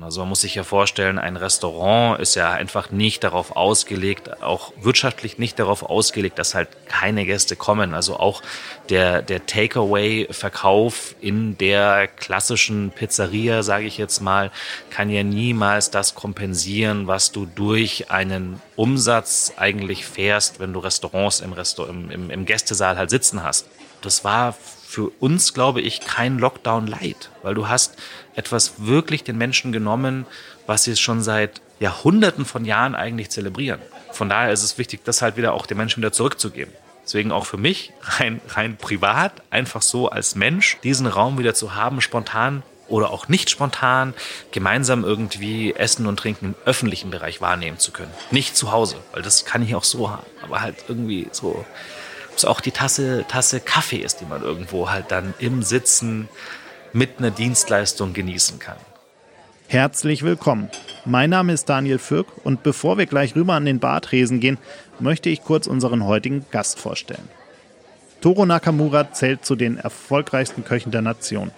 Also man muss sich ja vorstellen, ein Restaurant ist ja einfach nicht darauf ausgelegt, auch wirtschaftlich nicht darauf ausgelegt, dass halt keine Gäste kommen. Also auch der, der Takeaway-Verkauf in der klassischen Pizzeria, sage ich jetzt mal, kann ja niemals das kompensieren, was du durch einen Umsatz eigentlich fährst, wenn du Restaurants im, Restaur im, im, im Gästesaal halt sitzen hast. Das war für uns, glaube ich, kein Lockdown light, weil du hast etwas wirklich den Menschen genommen, was sie schon seit Jahrhunderten von Jahren eigentlich zelebrieren. Von daher ist es wichtig, das halt wieder auch den Menschen wieder zurückzugeben. Deswegen auch für mich rein, rein privat, einfach so als Mensch, diesen Raum wieder zu haben, spontan oder auch nicht spontan, gemeinsam irgendwie Essen und Trinken im öffentlichen Bereich wahrnehmen zu können. Nicht zu Hause, weil das kann ich auch so haben, aber halt irgendwie so, es auch die Tasse, Tasse Kaffee ist, die man irgendwo halt dann im Sitzen mit einer Dienstleistung genießen kann. Herzlich willkommen. Mein Name ist Daniel Fürk und bevor wir gleich rüber an den Bartresen gehen, möchte ich kurz unseren heutigen Gast vorstellen. Toro Nakamura zählt zu den erfolgreichsten Köchen der Nation.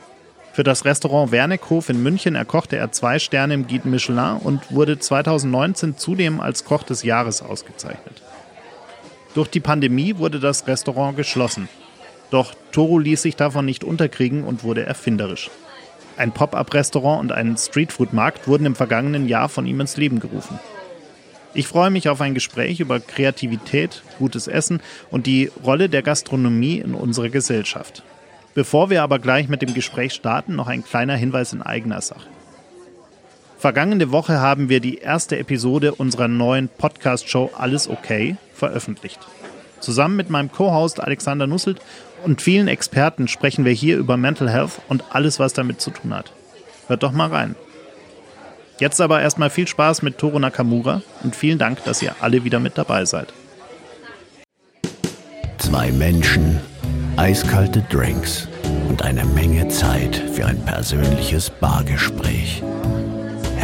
Für das Restaurant Wernickhof in München erkochte er zwei Sterne im Guide Michelin und wurde 2019 zudem als Koch des Jahres ausgezeichnet. Durch die Pandemie wurde das Restaurant geschlossen doch Toro ließ sich davon nicht unterkriegen und wurde erfinderisch. Ein Pop-up-Restaurant und ein Streetfood-Markt wurden im vergangenen Jahr von ihm ins Leben gerufen. Ich freue mich auf ein Gespräch über Kreativität, gutes Essen und die Rolle der Gastronomie in unserer Gesellschaft. Bevor wir aber gleich mit dem Gespräch starten, noch ein kleiner Hinweis in eigener Sache. Vergangene Woche haben wir die erste Episode unserer neuen Podcast-Show Alles Okay veröffentlicht. Zusammen mit meinem Co-Host Alexander Nusselt und vielen Experten sprechen wir hier über Mental Health und alles, was damit zu tun hat. Hört doch mal rein. Jetzt aber erstmal viel Spaß mit Toro Nakamura und vielen Dank, dass ihr alle wieder mit dabei seid. Zwei Menschen, eiskalte Drinks und eine Menge Zeit für ein persönliches Bargespräch.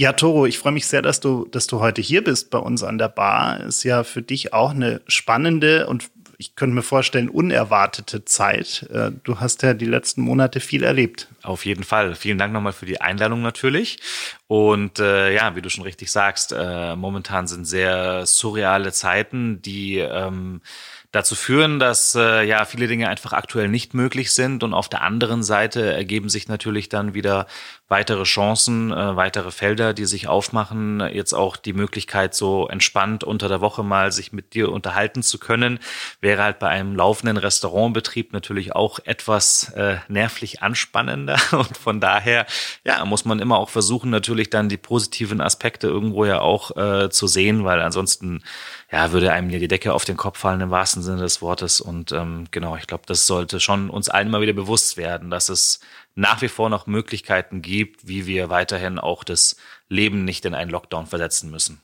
Ja, Toro, ich freue mich sehr, dass du, dass du heute hier bist bei uns an der Bar. Ist ja für dich auch eine spannende und ich könnte mir vorstellen, unerwartete Zeit. Äh, du hast ja die letzten Monate viel erlebt. Auf jeden Fall. Vielen Dank nochmal für die Einladung natürlich. Und äh, ja, wie du schon richtig sagst, äh, momentan sind sehr surreale Zeiten, die ähm, dazu führen, dass äh, ja viele Dinge einfach aktuell nicht möglich sind und auf der anderen Seite ergeben sich natürlich dann wieder weitere Chancen, äh, weitere Felder, die sich aufmachen. Jetzt auch die Möglichkeit, so entspannt unter der Woche mal sich mit dir unterhalten zu können, wäre halt bei einem laufenden Restaurantbetrieb natürlich auch etwas äh, nervlich anspannender und von daher ja muss man immer auch versuchen natürlich dann die positiven Aspekte irgendwo ja auch äh, zu sehen, weil ansonsten ja, würde einem die Decke auf den Kopf fallen im wahrsten Sinne des Wortes. Und ähm, genau, ich glaube, das sollte schon uns allen mal wieder bewusst werden, dass es nach wie vor noch Möglichkeiten gibt, wie wir weiterhin auch das Leben nicht in einen Lockdown versetzen müssen.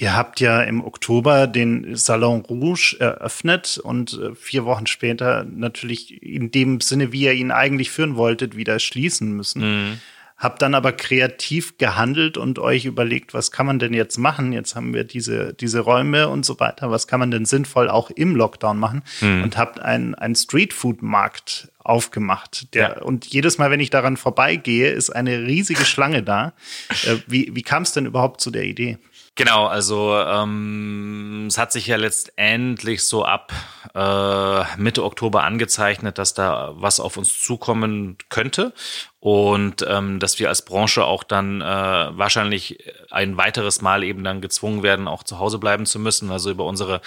Ihr habt ja im Oktober den Salon Rouge eröffnet und äh, vier Wochen später natürlich in dem Sinne, wie ihr ihn eigentlich führen wolltet, wieder schließen müssen. Mhm. Habt dann aber kreativ gehandelt und euch überlegt, was kann man denn jetzt machen? Jetzt haben wir diese, diese Räume und so weiter. Was kann man denn sinnvoll auch im Lockdown machen? Mhm. Und habt einen, einen Streetfood-Markt aufgemacht. Der, ja. Und jedes Mal, wenn ich daran vorbeigehe, ist eine riesige Schlange da. Äh, wie wie kam es denn überhaupt zu der Idee? Genau, also ähm, es hat sich ja letztendlich so ab äh, Mitte Oktober angezeichnet, dass da was auf uns zukommen könnte und ähm, dass wir als Branche auch dann äh, wahrscheinlich ein weiteres Mal eben dann gezwungen werden, auch zu Hause bleiben zu müssen. Also über unsere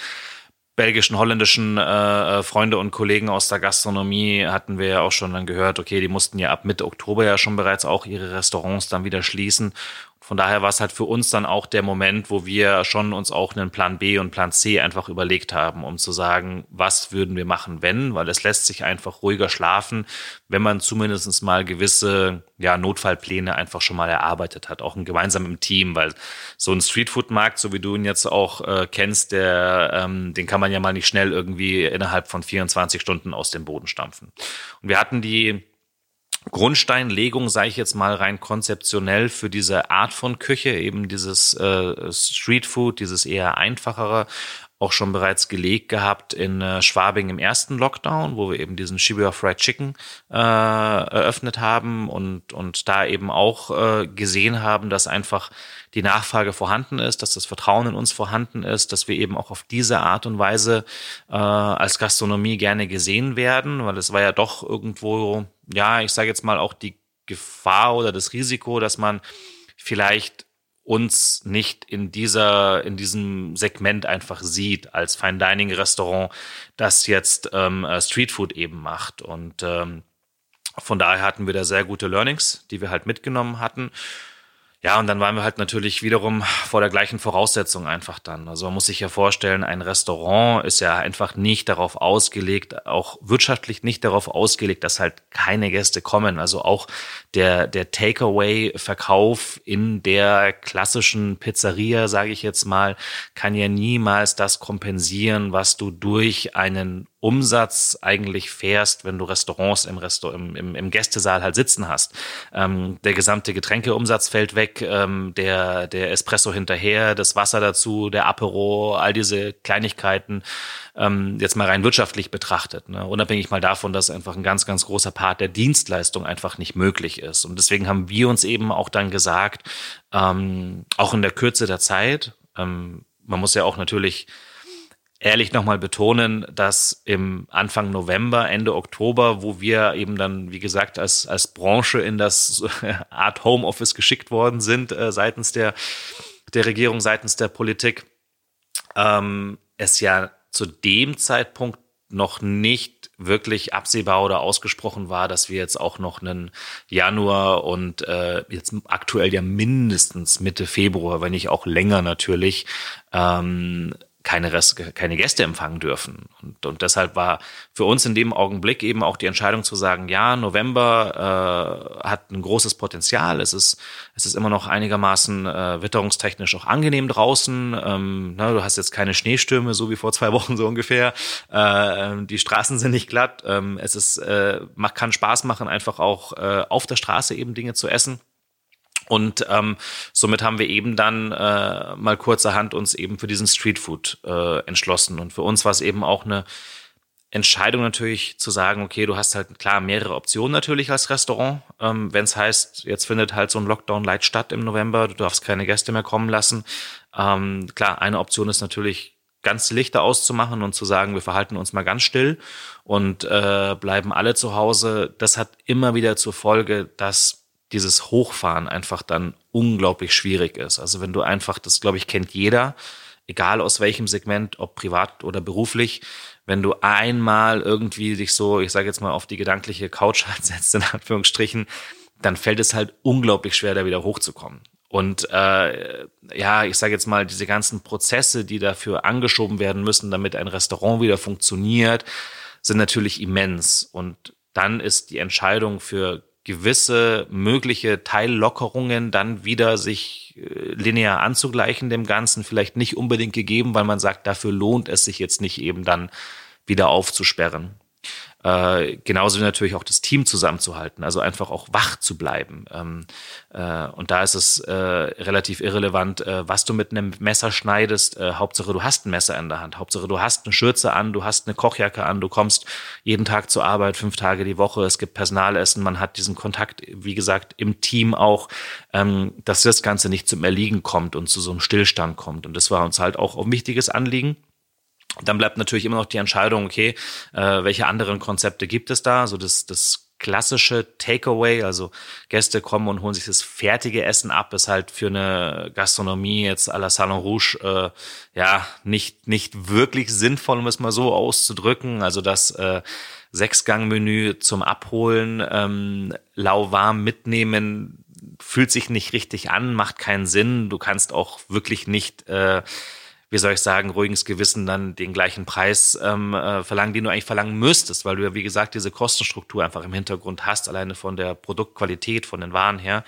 belgischen, holländischen äh, äh, Freunde und Kollegen aus der Gastronomie hatten wir ja auch schon dann gehört, okay, die mussten ja ab Mitte Oktober ja schon bereits auch ihre Restaurants dann wieder schließen. Von daher war es halt für uns dann auch der Moment, wo wir schon uns auch einen Plan B und Plan C einfach überlegt haben, um zu sagen, was würden wir machen, wenn, weil es lässt sich einfach ruhiger schlafen, wenn man zumindest mal gewisse ja, Notfallpläne einfach schon mal erarbeitet hat, auch ein gemeinsam im Team, weil so ein Streetfood-Markt, so wie du ihn jetzt auch äh, kennst, der, ähm, den kann man ja mal nicht schnell irgendwie innerhalb von 24 Stunden aus dem Boden stampfen. Und wir hatten die Grundsteinlegung, sage ich jetzt mal rein konzeptionell für diese Art von Küche, eben dieses äh, Streetfood, dieses eher einfachere, auch schon bereits gelegt gehabt in äh, Schwabing im ersten Lockdown, wo wir eben diesen Shibuya Fried Chicken äh, eröffnet haben und, und da eben auch äh, gesehen haben, dass einfach die Nachfrage vorhanden ist, dass das Vertrauen in uns vorhanden ist, dass wir eben auch auf diese Art und Weise äh, als Gastronomie gerne gesehen werden, weil es war ja doch irgendwo, ja, ich sage jetzt mal auch die Gefahr oder das Risiko, dass man vielleicht uns nicht in dieser, in diesem Segment einfach sieht als Fine Dining Restaurant, das jetzt ähm, äh, Streetfood eben macht. Und ähm, von daher hatten wir da sehr gute Learnings, die wir halt mitgenommen hatten. Ja, und dann waren wir halt natürlich wiederum vor der gleichen Voraussetzung einfach dann. Also man muss sich ja vorstellen, ein Restaurant ist ja einfach nicht darauf ausgelegt, auch wirtschaftlich nicht darauf ausgelegt, dass halt keine Gäste kommen. Also auch der, der Takeaway-Verkauf in der klassischen Pizzeria, sage ich jetzt mal, kann ja niemals das kompensieren, was du durch einen Umsatz eigentlich fährst, wenn du Restaurants im, Restaur im, im, im Gästesaal halt sitzen hast. Ähm, der gesamte Getränkeumsatz fällt weg, ähm, der, der Espresso hinterher, das Wasser dazu, der Apero, all diese Kleinigkeiten, ähm, jetzt mal rein wirtschaftlich betrachtet. Ne? Unabhängig mal davon, dass einfach ein ganz, ganz großer Part der Dienstleistung einfach nicht möglich ist. Und deswegen haben wir uns eben auch dann gesagt, ähm, auch in der Kürze der Zeit, ähm, man muss ja auch natürlich ehrlich nochmal betonen, dass im Anfang November, Ende Oktober, wo wir eben dann, wie gesagt, als, als Branche in das Art Homeoffice geschickt worden sind, äh, seitens der, der Regierung, seitens der Politik, ähm, es ja zu dem Zeitpunkt noch nicht wirklich absehbar oder ausgesprochen war, dass wir jetzt auch noch einen Januar und äh, jetzt aktuell ja mindestens Mitte Februar, wenn nicht auch länger natürlich, ähm, keine, Rest, keine Gäste empfangen dürfen. Und, und deshalb war für uns in dem Augenblick eben auch die Entscheidung zu sagen, ja, November äh, hat ein großes Potenzial. Es ist, es ist immer noch einigermaßen äh, witterungstechnisch auch angenehm draußen. Ähm, na, du hast jetzt keine Schneestürme, so wie vor zwei Wochen so ungefähr. Äh, die Straßen sind nicht glatt. Ähm, es ist, äh, macht, kann Spaß machen, einfach auch äh, auf der Straße eben Dinge zu essen. Und ähm, somit haben wir eben dann äh, mal kurzerhand uns eben für diesen Streetfood äh, entschlossen. Und für uns war es eben auch eine Entscheidung natürlich zu sagen, okay, du hast halt klar mehrere Optionen natürlich als Restaurant. Ähm, Wenn es heißt, jetzt findet halt so ein Lockdown-Light statt im November, du darfst keine Gäste mehr kommen lassen. Ähm, klar, eine Option ist natürlich ganz Lichter auszumachen und zu sagen, wir verhalten uns mal ganz still und äh, bleiben alle zu Hause. Das hat immer wieder zur Folge, dass dieses Hochfahren einfach dann unglaublich schwierig ist. Also wenn du einfach, das glaube ich, kennt jeder, egal aus welchem Segment, ob privat oder beruflich, wenn du einmal irgendwie dich so, ich sage jetzt mal, auf die gedankliche Couch halt setzt, in Anführungsstrichen, dann fällt es halt unglaublich schwer, da wieder hochzukommen. Und äh, ja, ich sage jetzt mal, diese ganzen Prozesse, die dafür angeschoben werden müssen, damit ein Restaurant wieder funktioniert, sind natürlich immens. Und dann ist die Entscheidung für gewisse mögliche Teillockerungen dann wieder sich äh, linear anzugleichen dem Ganzen vielleicht nicht unbedingt gegeben, weil man sagt, dafür lohnt es sich jetzt nicht eben dann wieder aufzusperren. Äh, genauso wie natürlich auch das Team zusammenzuhalten, also einfach auch wach zu bleiben. Ähm, äh, und da ist es äh, relativ irrelevant, äh, was du mit einem Messer schneidest. Äh, Hauptsache, du hast ein Messer in der Hand. Hauptsache, du hast eine Schürze an, du hast eine Kochjacke an, du kommst jeden Tag zur Arbeit, fünf Tage die Woche. Es gibt Personalessen, man hat diesen Kontakt, wie gesagt, im Team auch, ähm, dass das Ganze nicht zum Erliegen kommt und zu so einem Stillstand kommt. Und das war uns halt auch ein wichtiges Anliegen. Dann bleibt natürlich immer noch die Entscheidung, okay, äh, welche anderen Konzepte gibt es da? So das, das klassische Takeaway, also Gäste kommen und holen sich das fertige Essen ab, ist halt für eine Gastronomie jetzt à la Salon Rouge äh, ja nicht nicht wirklich sinnvoll, um es mal so auszudrücken. Also das äh, Sechsgang-Menü zum Abholen, ähm, lauwarm mitnehmen, fühlt sich nicht richtig an, macht keinen Sinn. Du kannst auch wirklich nicht, äh, wie soll ich sagen, ruhiges Gewissen dann den gleichen Preis ähm, äh, verlangen, den du eigentlich verlangen müsstest, weil du ja, wie gesagt, diese Kostenstruktur einfach im Hintergrund hast, alleine von der Produktqualität, von den Waren her.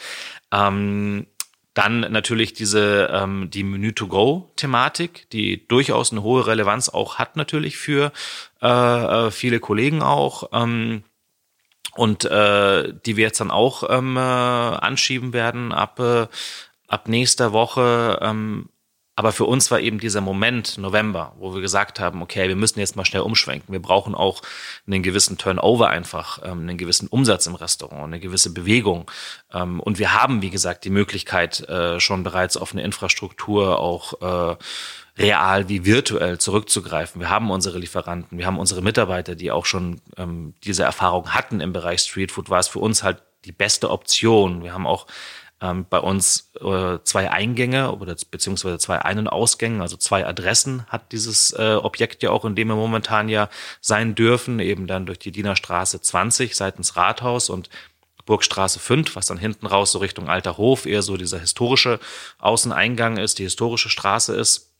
Ähm, dann natürlich diese ähm, die Menü-to-go-Thematik, die durchaus eine hohe Relevanz auch hat natürlich für äh, äh, viele Kollegen auch. Ähm, und äh, die wir jetzt dann auch ähm, äh, anschieben werden ab, äh, ab nächster Woche. Ähm, aber für uns war eben dieser Moment November, wo wir gesagt haben, okay, wir müssen jetzt mal schnell umschwenken. Wir brauchen auch einen gewissen Turnover einfach, ähm, einen gewissen Umsatz im Restaurant, eine gewisse Bewegung. Ähm, und wir haben, wie gesagt, die Möglichkeit, äh, schon bereits auf eine Infrastruktur auch äh, real wie virtuell zurückzugreifen. Wir haben unsere Lieferanten, wir haben unsere Mitarbeiter, die auch schon ähm, diese Erfahrung hatten im Bereich Streetfood, war es für uns halt die beste Option. Wir haben auch ähm, bei uns äh, zwei Eingänge oder beziehungsweise zwei Ein- und Ausgänge, also zwei Adressen hat dieses äh, Objekt ja auch, in dem wir momentan ja sein dürfen, eben dann durch die Dienerstraße 20 seitens Rathaus und Burgstraße 5, was dann hinten raus so Richtung Alter Hof eher so dieser historische Außeneingang ist, die historische Straße ist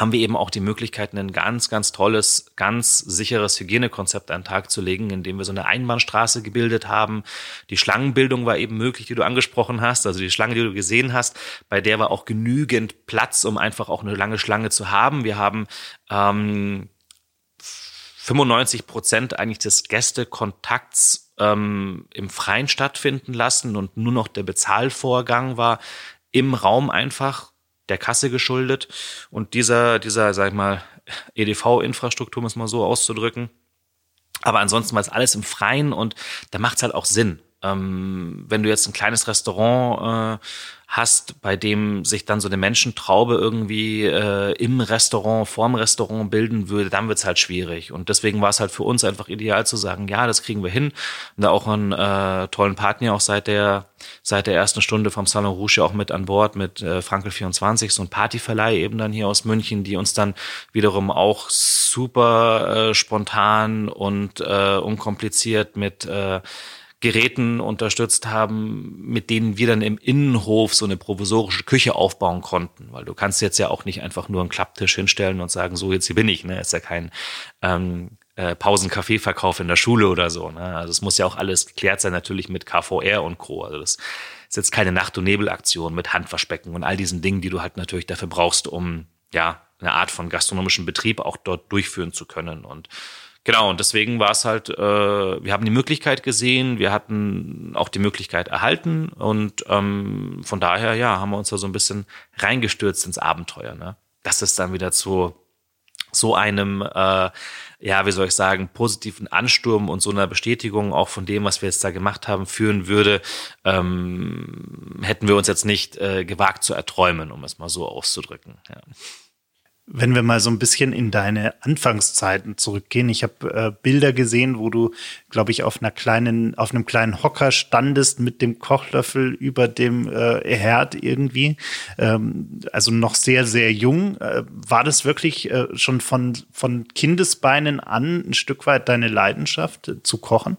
haben wir eben auch die Möglichkeit, ein ganz, ganz tolles, ganz sicheres Hygienekonzept an den Tag zu legen, indem wir so eine Einbahnstraße gebildet haben. Die Schlangenbildung war eben möglich, die du angesprochen hast, also die Schlange, die du gesehen hast, bei der war auch genügend Platz, um einfach auch eine lange Schlange zu haben. Wir haben ähm, 95 Prozent eigentlich des Gästekontakts ähm, im Freien stattfinden lassen und nur noch der Bezahlvorgang war im Raum einfach der Kasse geschuldet. Und dieser, dieser, sag ich mal, EDV-Infrastruktur, muss man so auszudrücken. Aber ansonsten war es alles im Freien und da macht es halt auch Sinn. Ähm, wenn du jetzt ein kleines Restaurant äh, hast, bei dem sich dann so eine Menschentraube irgendwie äh, im Restaurant, vorm Restaurant bilden würde, dann wird's halt schwierig. Und deswegen war es halt für uns einfach ideal zu sagen, ja, das kriegen wir hin. Und da auch einen äh, tollen Partner auch seit der seit der ersten Stunde vom Salon Rouge auch mit an Bord mit äh, Frankel 24, so ein Partyverleih eben dann hier aus München, die uns dann wiederum auch super äh, spontan und äh, unkompliziert mit äh, Geräten unterstützt haben, mit denen wir dann im Innenhof so eine provisorische Küche aufbauen konnten. Weil du kannst jetzt ja auch nicht einfach nur einen Klapptisch hinstellen und sagen, so jetzt hier bin ich. Ne? Ist ja kein ähm, äh, Pausenkaffeeverkauf in der Schule oder so. Ne? Also es muss ja auch alles geklärt sein, natürlich mit KVR und Co. Also das ist jetzt keine Nacht- und Nebelaktion mit Handverspecken und all diesen Dingen, die du halt natürlich dafür brauchst, um ja eine Art von gastronomischen Betrieb auch dort durchführen zu können. Und Genau, und deswegen war es halt, äh, wir haben die Möglichkeit gesehen, wir hatten auch die Möglichkeit erhalten und ähm, von daher, ja, haben wir uns da so ein bisschen reingestürzt ins Abenteuer. Ne? Das ist dann wieder zu so einem, äh, ja, wie soll ich sagen, positiven Ansturm und so einer Bestätigung auch von dem, was wir jetzt da gemacht haben, führen würde, ähm, hätten wir uns jetzt nicht äh, gewagt zu erträumen, um es mal so auszudrücken. Ja. Wenn wir mal so ein bisschen in deine Anfangszeiten zurückgehen, ich habe äh, Bilder gesehen, wo du, glaube ich, auf einer kleinen, auf einem kleinen Hocker standest mit dem Kochlöffel über dem äh, Herd irgendwie. Ähm, also noch sehr, sehr jung. Äh, war das wirklich äh, schon von, von Kindesbeinen an ein Stück weit deine Leidenschaft äh, zu kochen?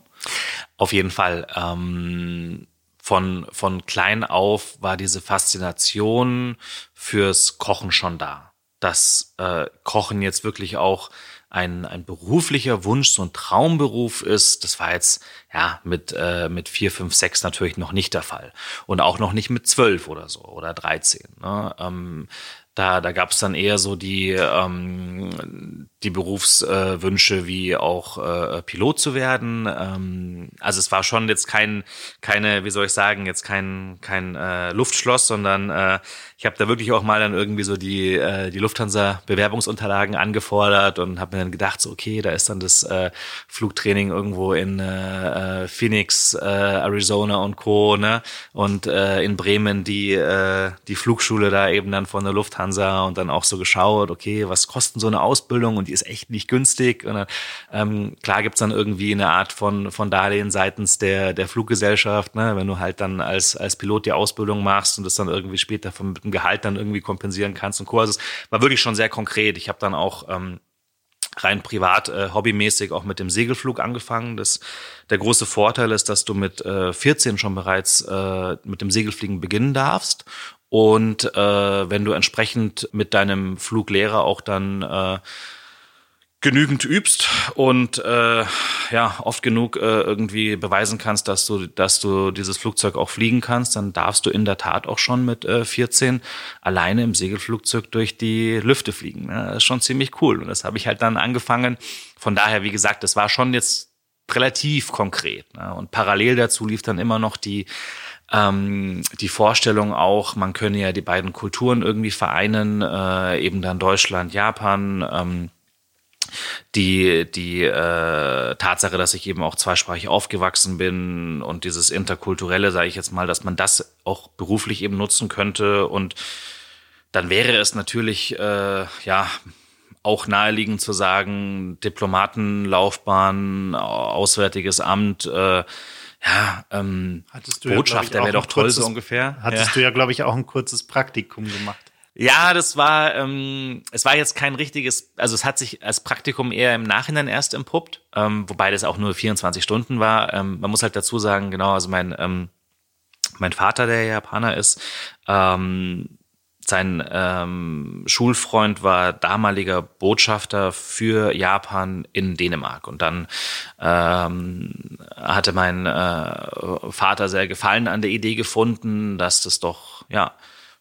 Auf jeden Fall. Ähm von, von klein auf war diese Faszination fürs Kochen schon da dass äh, Kochen jetzt wirklich auch ein, ein beruflicher Wunsch, so ein Traumberuf ist, das war jetzt ja mit, äh, mit vier, fünf, sechs natürlich noch nicht der Fall. Und auch noch nicht mit zwölf oder so oder dreizehn. Ne? Ähm, da, da gab es dann eher so die, ähm, die Berufswünsche äh, wie auch äh, Pilot zu werden. Ähm, also es war schon jetzt kein, keine, wie soll ich sagen, jetzt kein, kein äh, Luftschloss, sondern äh, ich habe da wirklich auch mal dann irgendwie so die, äh, die Lufthansa-Bewerbungsunterlagen angefordert und habe mir dann gedacht, so okay, da ist dann das äh, Flugtraining irgendwo in äh, äh, Phoenix, äh, Arizona und Co. Ne? Und äh, in Bremen die, äh, die Flugschule da eben dann von der Lufthansa und dann auch so geschaut, okay, was kosten so eine Ausbildung und die ist echt nicht günstig. Und dann, ähm, klar gibt's dann irgendwie eine Art von, von Darlehen seitens der, der Fluggesellschaft, ne? wenn du halt dann als, als Pilot die Ausbildung machst und das dann irgendwie später von Gehalt dann irgendwie kompensieren kannst und Co. Also war wirklich schon sehr konkret. Ich habe dann auch ähm, rein privat, äh, hobbymäßig auch mit dem Segelflug angefangen. Das, der große Vorteil ist, dass du mit äh, 14 schon bereits äh, mit dem Segelfliegen beginnen darfst. Und äh, wenn du entsprechend mit deinem Fluglehrer auch dann äh, genügend übst und äh, ja oft genug äh, irgendwie beweisen kannst, dass du dass du dieses Flugzeug auch fliegen kannst, dann darfst du in der Tat auch schon mit äh, 14 alleine im Segelflugzeug durch die Lüfte fliegen. Ne? Das ist schon ziemlich cool und das habe ich halt dann angefangen. Von daher, wie gesagt, das war schon jetzt relativ konkret ne? und parallel dazu lief dann immer noch die ähm, die Vorstellung auch, man könne ja die beiden Kulturen irgendwie vereinen, äh, eben dann Deutschland, Japan. Ähm, die die äh, Tatsache, dass ich eben auch zweisprachig aufgewachsen bin und dieses interkulturelle, sage ich jetzt mal, dass man das auch beruflich eben nutzen könnte und dann wäre es natürlich äh, ja auch naheliegend zu sagen, Diplomatenlaufbahn, Auswärtiges Amt, äh, ja, ähm, Botschafter ja, wäre doch toll kurzes, so ungefähr. Hattest ja. du ja, glaube ich, auch ein kurzes Praktikum gemacht. Ja, das war, ähm, es war jetzt kein richtiges, also es hat sich als Praktikum eher im Nachhinein erst empuppt, ähm, wobei das auch nur 24 Stunden war. Ähm, man muss halt dazu sagen, genau, also mein, ähm, mein Vater, der Japaner ist, ähm, sein ähm, Schulfreund war damaliger Botschafter für Japan in Dänemark. Und dann ähm, hatte mein äh, Vater sehr Gefallen an der Idee gefunden, dass das doch, ja,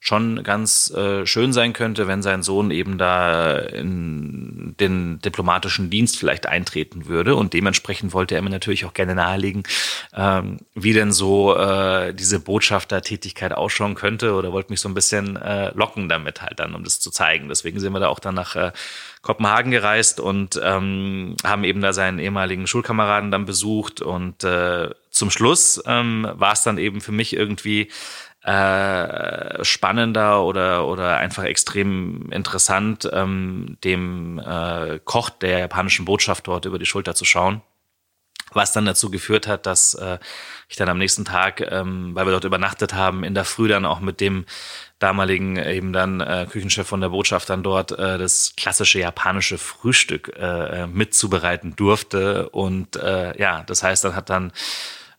schon ganz äh, schön sein könnte, wenn sein Sohn eben da in den diplomatischen Dienst vielleicht eintreten würde. Und dementsprechend wollte er mir natürlich auch gerne nahelegen, ähm, wie denn so äh, diese Botschaftertätigkeit ausschauen könnte oder wollte mich so ein bisschen äh, locken damit halt dann, um das zu zeigen. Deswegen sind wir da auch dann nach äh, Kopenhagen gereist und ähm, haben eben da seinen ehemaligen Schulkameraden dann besucht und äh, zum Schluss ähm, war es dann eben für mich irgendwie äh, spannender oder oder einfach extrem interessant, ähm, dem äh, Koch der japanischen Botschaft dort über die Schulter zu schauen. Was dann dazu geführt hat, dass äh, ich dann am nächsten Tag, ähm, weil wir dort übernachtet haben, in der Früh dann auch mit dem damaligen eben dann äh, Küchenchef von der Botschaft dann dort äh, das klassische japanische Frühstück äh, mitzubereiten durfte. Und äh, ja, das heißt, dann hat dann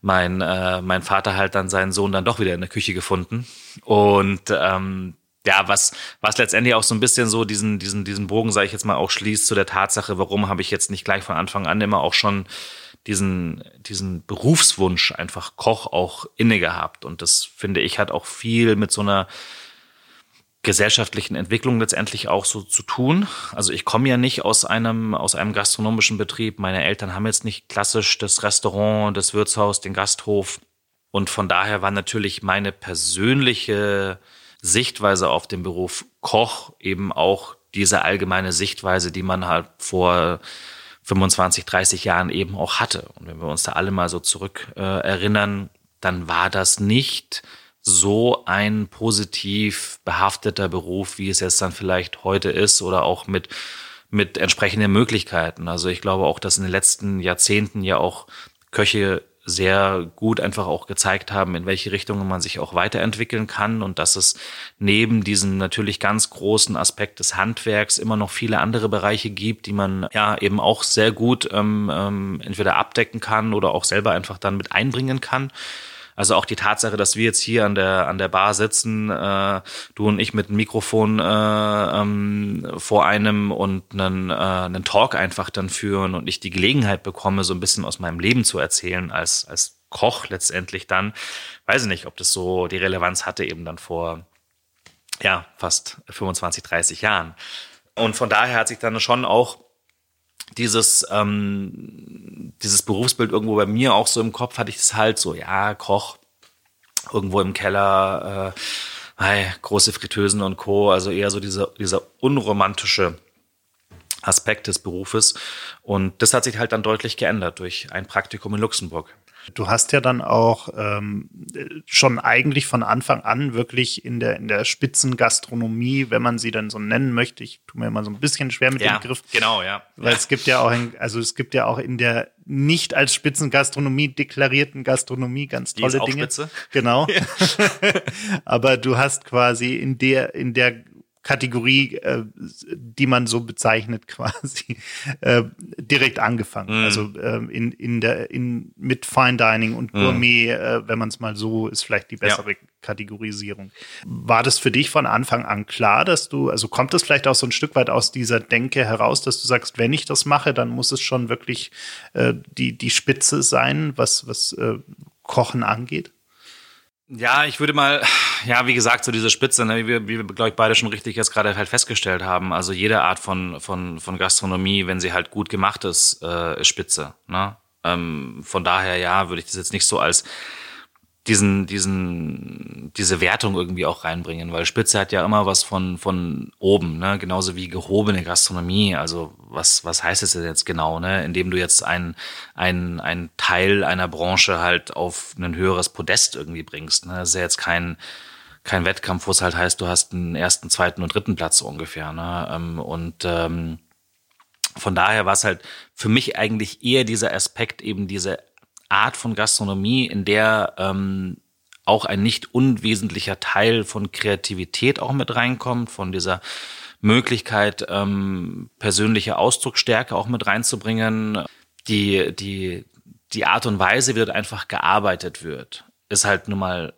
mein, äh, mein Vater halt dann seinen Sohn dann doch wieder in der Küche gefunden. Und ähm, ja, was, was letztendlich auch so ein bisschen so diesen, diesen, diesen Bogen, sage ich jetzt mal, auch schließt zu der Tatsache, warum habe ich jetzt nicht gleich von Anfang an immer auch schon diesen, diesen Berufswunsch einfach Koch auch inne gehabt. Und das finde ich hat auch viel mit so einer gesellschaftlichen Entwicklung letztendlich auch so zu tun. Also ich komme ja nicht aus einem, aus einem gastronomischen Betrieb. Meine Eltern haben jetzt nicht klassisch das Restaurant, das Wirtshaus, den Gasthof. Und von daher war natürlich meine persönliche Sichtweise auf den Beruf Koch eben auch diese allgemeine Sichtweise, die man halt vor 25, 30 Jahren eben auch hatte. Und wenn wir uns da alle mal so zurück äh, erinnern, dann war das nicht so ein positiv behafteter Beruf, wie es jetzt dann vielleicht heute ist oder auch mit mit entsprechenden Möglichkeiten. Also ich glaube auch, dass in den letzten Jahrzehnten ja auch Köche sehr gut einfach auch gezeigt haben, in welche Richtungen man sich auch weiterentwickeln kann und dass es neben diesem natürlich ganz großen Aspekt des Handwerks immer noch viele andere Bereiche gibt, die man ja eben auch sehr gut ähm, ähm, entweder abdecken kann oder auch selber einfach dann mit einbringen kann. Also auch die Tatsache, dass wir jetzt hier an der an der Bar sitzen, äh, du und ich mit einem Mikrofon äh, ähm, vor einem und einen, äh, einen Talk einfach dann führen und ich die Gelegenheit bekomme, so ein bisschen aus meinem Leben zu erzählen als als Koch letztendlich dann, weiß ich nicht, ob das so die Relevanz hatte eben dann vor ja fast 25, 30 Jahren. Und von daher hat sich dann schon auch dieses, ähm, dieses Berufsbild irgendwo bei mir auch so im Kopf hatte ich es halt so, ja, Koch, irgendwo im Keller, äh, hey, große Fritteusen und Co. Also eher so dieser, dieser unromantische Aspekt des Berufes. Und das hat sich halt dann deutlich geändert durch ein Praktikum in Luxemburg. Du hast ja dann auch ähm, schon eigentlich von Anfang an wirklich in der, in der Spitzengastronomie, wenn man sie dann so nennen möchte, ich tue mir immer so ein bisschen schwer mit ja, dem Begriff. Genau, ja. Weil ja. es gibt ja auch, in, also es gibt ja auch in der nicht als Spitzengastronomie deklarierten Gastronomie ganz tolle Die ist auch Dinge. Spitze. Genau. Aber du hast quasi in der, in der Kategorie, äh, die man so bezeichnet, quasi äh, direkt angefangen. Mhm. Also äh, in, in der, in, mit Fine Dining und mhm. Gourmet, äh, wenn man es mal so ist, vielleicht die bessere ja. Kategorisierung. War das für dich von Anfang an klar, dass du, also kommt das vielleicht auch so ein Stück weit aus dieser Denke heraus, dass du sagst, wenn ich das mache, dann muss es schon wirklich äh, die, die Spitze sein, was, was äh, Kochen angeht? Ja, ich würde mal, ja, wie gesagt, so diese Spitze, ne, wie wir, wie wir glaube ich, beide schon richtig jetzt gerade halt festgestellt haben. Also jede Art von, von, von Gastronomie, wenn sie halt gut gemacht ist, äh, ist Spitze. Ne? Ähm, von daher, ja, würde ich das jetzt nicht so als diesen, diesen, diese Wertung irgendwie auch reinbringen, weil Spitze hat ja immer was von, von oben, ne? genauso wie gehobene Gastronomie. Also was, was heißt es jetzt genau, ne? Indem du jetzt ein, ein, ein Teil einer Branche halt auf ein höheres Podest irgendwie bringst. Ne? Das ist ja jetzt kein, kein Wettkampf, wo es halt heißt, du hast einen ersten, zweiten und dritten Platz ungefähr. Ne? Ähm, und ähm, von daher war es halt für mich eigentlich eher dieser Aspekt, eben diese Art von Gastronomie, in der ähm, auch ein nicht unwesentlicher Teil von Kreativität auch mit reinkommt, von dieser Möglichkeit, ähm, persönliche Ausdrucksstärke auch mit reinzubringen. Die, die, die Art und Weise, wie dort einfach gearbeitet wird, ist halt nun mal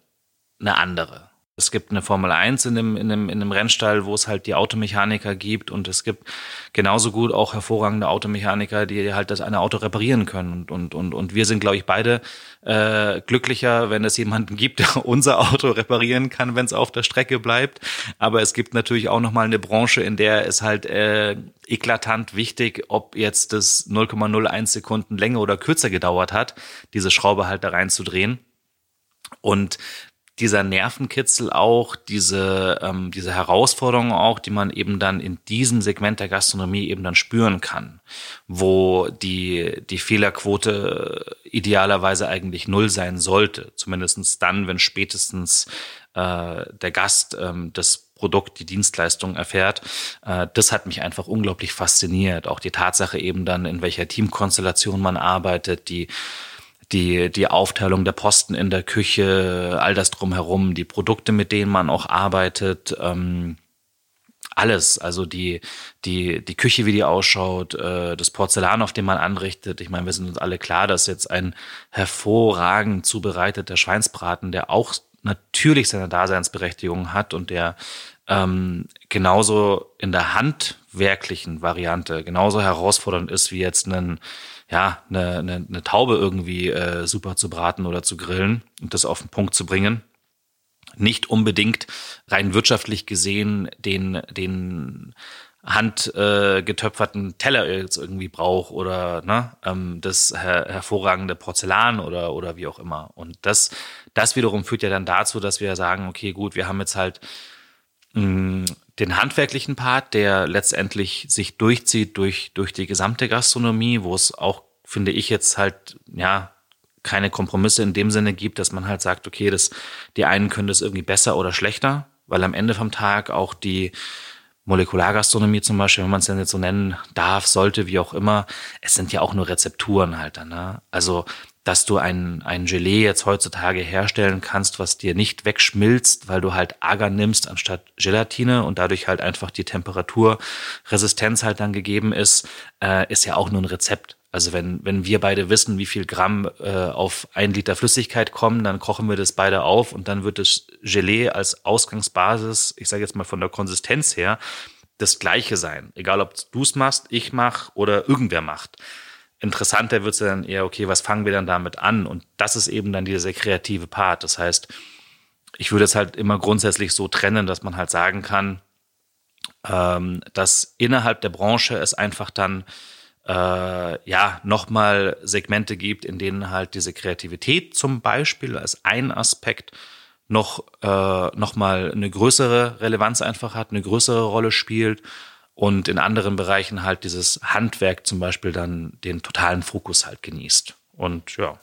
eine andere. Es gibt eine Formel 1 in dem, in dem, in dem Rennstall, wo es halt die Automechaniker gibt und es gibt genauso gut auch hervorragende Automechaniker, die halt das eine Auto reparieren können. Und, und, und, und wir sind, glaube ich, beide äh, glücklicher, wenn es jemanden gibt, der unser Auto reparieren kann, wenn es auf der Strecke bleibt. Aber es gibt natürlich auch nochmal eine Branche, in der es halt äh, eklatant wichtig, ob jetzt das 0,01 Sekunden länger oder kürzer gedauert hat, diese Schraube halt da reinzudrehen. Und dieser Nervenkitzel auch, diese, ähm, diese Herausforderung auch, die man eben dann in diesem Segment der Gastronomie eben dann spüren kann, wo die, die Fehlerquote idealerweise eigentlich null sein sollte, zumindestens dann, wenn spätestens äh, der Gast ähm, das Produkt, die Dienstleistung erfährt. Äh, das hat mich einfach unglaublich fasziniert. Auch die Tatsache eben dann, in welcher Teamkonstellation man arbeitet, die die, die Aufteilung der Posten in der Küche, all das drumherum, die Produkte, mit denen man auch arbeitet, ähm, alles, also die, die, die Küche, wie die ausschaut, äh, das Porzellan, auf dem man anrichtet. Ich meine, wir sind uns alle klar, dass jetzt ein hervorragend zubereiteter Schweinsbraten, der auch natürlich seine Daseinsberechtigung hat und der ähm, genauso in der handwerklichen Variante genauso herausfordernd ist wie jetzt ein ja, eine, eine, eine Taube irgendwie äh, super zu braten oder zu grillen und das auf den Punkt zu bringen. Nicht unbedingt rein wirtschaftlich gesehen den, den handgetöpferten äh, Teller jetzt irgendwie braucht oder ne, ähm, das her hervorragende Porzellan oder, oder wie auch immer. Und das, das wiederum führt ja dann dazu, dass wir sagen, okay, gut, wir haben jetzt halt mm, den handwerklichen Part, der letztendlich sich durchzieht durch, durch die gesamte Gastronomie, wo es auch, finde ich, jetzt halt, ja, keine Kompromisse in dem Sinne gibt, dass man halt sagt, okay, das, die einen können das irgendwie besser oder schlechter, weil am Ende vom Tag auch die Molekulargastronomie zum Beispiel, wenn man es denn jetzt so nennen darf, sollte, wie auch immer, es sind ja auch nur Rezepturen halt dann, ne? Also dass du ein, ein Gelee jetzt heutzutage herstellen kannst, was dir nicht wegschmilzt, weil du halt Agar nimmst anstatt Gelatine und dadurch halt einfach die Temperaturresistenz halt dann gegeben ist, äh, ist ja auch nur ein Rezept. Also wenn, wenn wir beide wissen, wie viel Gramm äh, auf ein Liter Flüssigkeit kommen, dann kochen wir das beide auf und dann wird das Gelee als Ausgangsbasis, ich sage jetzt mal von der Konsistenz her, das gleiche sein. Egal ob du es machst, ich mach oder irgendwer macht interessanter wird es dann eher, okay, was fangen wir dann damit an? Und das ist eben dann dieser kreative Part. Das heißt, ich würde es halt immer grundsätzlich so trennen, dass man halt sagen kann, ähm, dass innerhalb der Branche es einfach dann äh, ja nochmal Segmente gibt, in denen halt diese Kreativität zum Beispiel als ein Aspekt noch, äh, noch mal eine größere Relevanz einfach hat, eine größere Rolle spielt und in anderen Bereichen halt dieses Handwerk zum Beispiel dann den totalen Fokus halt genießt. Und ja.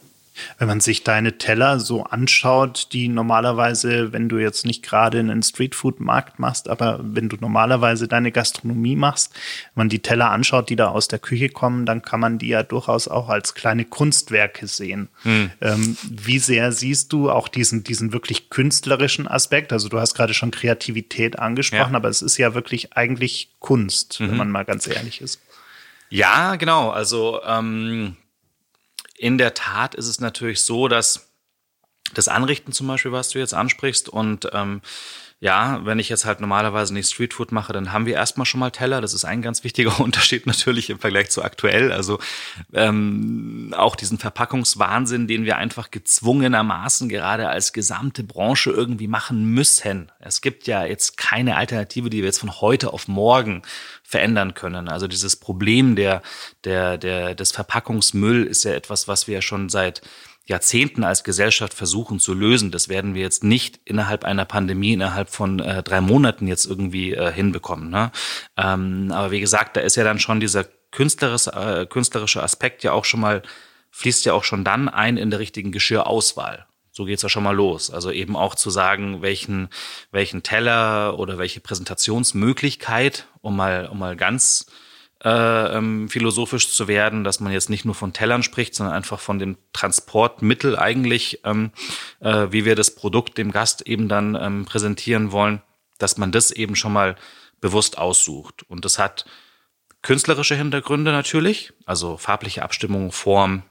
Wenn man sich deine Teller so anschaut, die normalerweise, wenn du jetzt nicht gerade einen Streetfood-Markt machst, aber wenn du normalerweise deine Gastronomie machst, wenn man die Teller anschaut, die da aus der Küche kommen, dann kann man die ja durchaus auch als kleine Kunstwerke sehen. Hm. Ähm, wie sehr siehst du auch diesen, diesen wirklich künstlerischen Aspekt? Also du hast gerade schon Kreativität angesprochen, ja. aber es ist ja wirklich eigentlich Kunst, mhm. wenn man mal ganz ehrlich ist. Ja, genau. Also ähm, in der Tat ist es natürlich so, dass das Anrichten zum Beispiel, was du jetzt ansprichst, und ähm, ja, wenn ich jetzt halt normalerweise nicht Streetfood mache, dann haben wir erstmal schon mal Teller. Das ist ein ganz wichtiger Unterschied natürlich im Vergleich zu aktuell. Also ähm, auch diesen Verpackungswahnsinn, den wir einfach gezwungenermaßen gerade als gesamte Branche irgendwie machen müssen. Es gibt ja jetzt keine Alternative, die wir jetzt von heute auf morgen verändern können. Also dieses Problem der, der, der, des Verpackungsmüll ist ja etwas, was wir ja schon seit Jahrzehnten als Gesellschaft versuchen zu lösen. Das werden wir jetzt nicht innerhalb einer Pandemie, innerhalb von äh, drei Monaten jetzt irgendwie äh, hinbekommen. Ne? Ähm, aber wie gesagt, da ist ja dann schon dieser künstlerische, äh, künstlerische Aspekt ja auch schon mal, fließt ja auch schon dann ein in der richtigen Geschirrauswahl. So geht's ja schon mal los. Also eben auch zu sagen, welchen, welchen Teller oder welche Präsentationsmöglichkeit, um mal, um mal ganz äh, ähm, philosophisch zu werden, dass man jetzt nicht nur von Tellern spricht, sondern einfach von dem Transportmittel eigentlich, ähm, äh, wie wir das Produkt dem Gast eben dann ähm, präsentieren wollen, dass man das eben schon mal bewusst aussucht. Und das hat künstlerische Hintergründe natürlich, also farbliche Abstimmung, Form,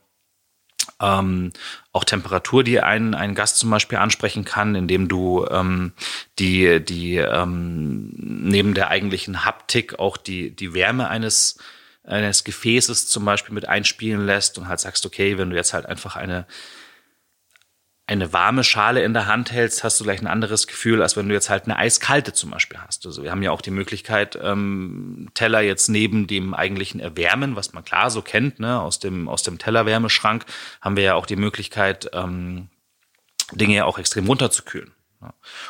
ähm, auch Temperatur, die ein, ein Gast zum Beispiel ansprechen kann, indem du ähm, die, die ähm, neben der eigentlichen Haptik auch die, die Wärme eines, eines Gefäßes zum Beispiel mit einspielen lässt und halt sagst, okay, wenn du jetzt halt einfach eine eine warme Schale in der Hand hältst, hast du gleich ein anderes Gefühl, als wenn du jetzt halt eine eiskalte zum Beispiel hast. Also wir haben ja auch die Möglichkeit, ähm, Teller jetzt neben dem eigentlichen Erwärmen, was man klar so kennt, ne, aus dem, aus dem Tellerwärmeschrank, haben wir ja auch die Möglichkeit, ähm, Dinge ja auch extrem runterzukühlen.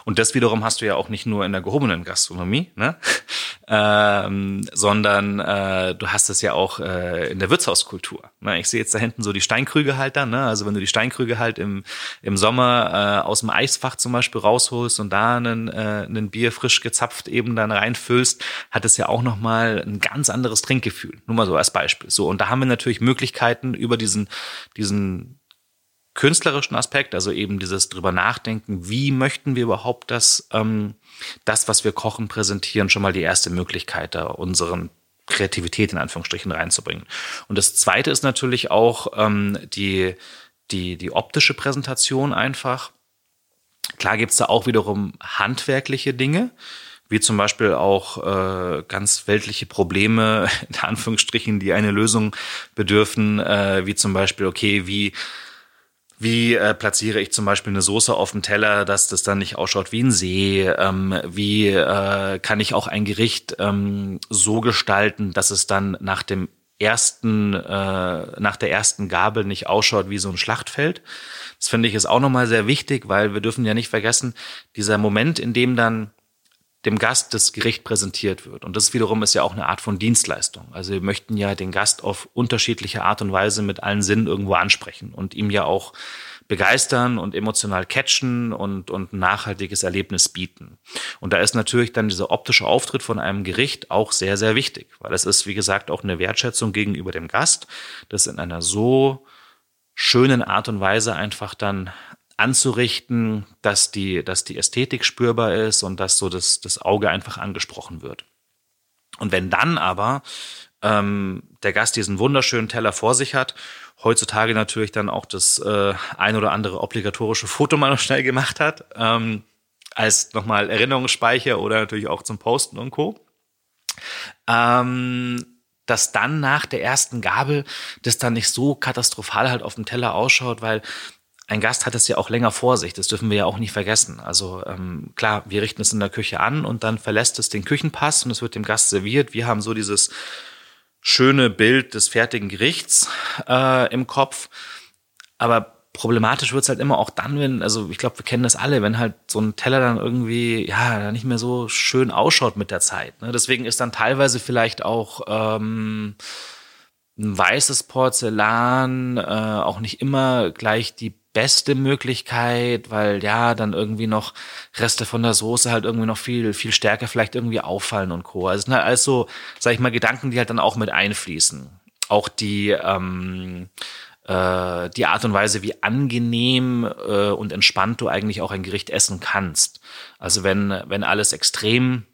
Und das wiederum hast du ja auch nicht nur in der gehobenen Gastronomie, ne? ähm, sondern äh, du hast es ja auch äh, in der Wirtshauskultur. Ne? Ich sehe jetzt da hinten so die Steinkrüge halt dann. Ne? Also wenn du die Steinkrüge halt im, im Sommer äh, aus dem Eisfach zum Beispiel rausholst und da einen, äh, einen Bier frisch gezapft eben dann reinfüllst, hat es ja auch nochmal ein ganz anderes Trinkgefühl. Nur mal so als Beispiel. So, und da haben wir natürlich Möglichkeiten über diesen, diesen künstlerischen Aspekt, also eben dieses drüber nachdenken, wie möchten wir überhaupt das, ähm, das, was wir kochen, präsentieren, schon mal die erste Möglichkeit, da unseren Kreativität in Anführungsstrichen reinzubringen. Und das zweite ist natürlich auch ähm, die, die, die optische Präsentation einfach. Klar gibt's da auch wiederum handwerkliche Dinge, wie zum Beispiel auch äh, ganz weltliche Probleme, in Anführungsstrichen, die eine Lösung bedürfen, äh, wie zum Beispiel, okay, wie wie äh, platziere ich zum Beispiel eine Soße auf dem Teller, dass das dann nicht ausschaut wie ein See? Ähm, wie äh, kann ich auch ein Gericht ähm, so gestalten, dass es dann nach dem ersten, äh, nach der ersten Gabel nicht ausschaut wie so ein Schlachtfeld? Das finde ich ist auch nochmal sehr wichtig, weil wir dürfen ja nicht vergessen, dieser Moment, in dem dann dem Gast das Gericht präsentiert wird. Und das wiederum ist ja auch eine Art von Dienstleistung. Also wir möchten ja den Gast auf unterschiedliche Art und Weise mit allen Sinnen irgendwo ansprechen und ihm ja auch begeistern und emotional catchen und, und ein nachhaltiges Erlebnis bieten. Und da ist natürlich dann dieser optische Auftritt von einem Gericht auch sehr, sehr wichtig, weil es ist, wie gesagt, auch eine Wertschätzung gegenüber dem Gast, das in einer so schönen Art und Weise einfach dann anzurichten, dass die, dass die Ästhetik spürbar ist und dass so das, das Auge einfach angesprochen wird. Und wenn dann aber ähm, der Gast diesen wunderschönen Teller vor sich hat, heutzutage natürlich dann auch das äh, ein oder andere obligatorische Foto mal noch schnell gemacht hat, ähm, als nochmal Erinnerungsspeicher oder natürlich auch zum Posten und Co. Ähm, dass dann nach der ersten Gabel das dann nicht so katastrophal halt auf dem Teller ausschaut, weil ein Gast hat es ja auch länger vor sich, das dürfen wir ja auch nicht vergessen. Also ähm, klar, wir richten es in der Küche an und dann verlässt es den Küchenpass und es wird dem Gast serviert. Wir haben so dieses schöne Bild des fertigen Gerichts äh, im Kopf. Aber problematisch wird's halt immer auch dann, wenn, also ich glaube, wir kennen das alle, wenn halt so ein Teller dann irgendwie, ja, nicht mehr so schön ausschaut mit der Zeit. Ne? Deswegen ist dann teilweise vielleicht auch ähm, ein weißes Porzellan äh, auch nicht immer gleich die beste Möglichkeit, weil ja dann irgendwie noch Reste von der Soße halt irgendwie noch viel viel stärker vielleicht irgendwie auffallen und co. Also es sind halt alles so, sag ich mal, Gedanken, die halt dann auch mit einfließen. Auch die ähm, äh, die Art und Weise, wie angenehm äh, und entspannt du eigentlich auch ein Gericht essen kannst. Also wenn wenn alles extrem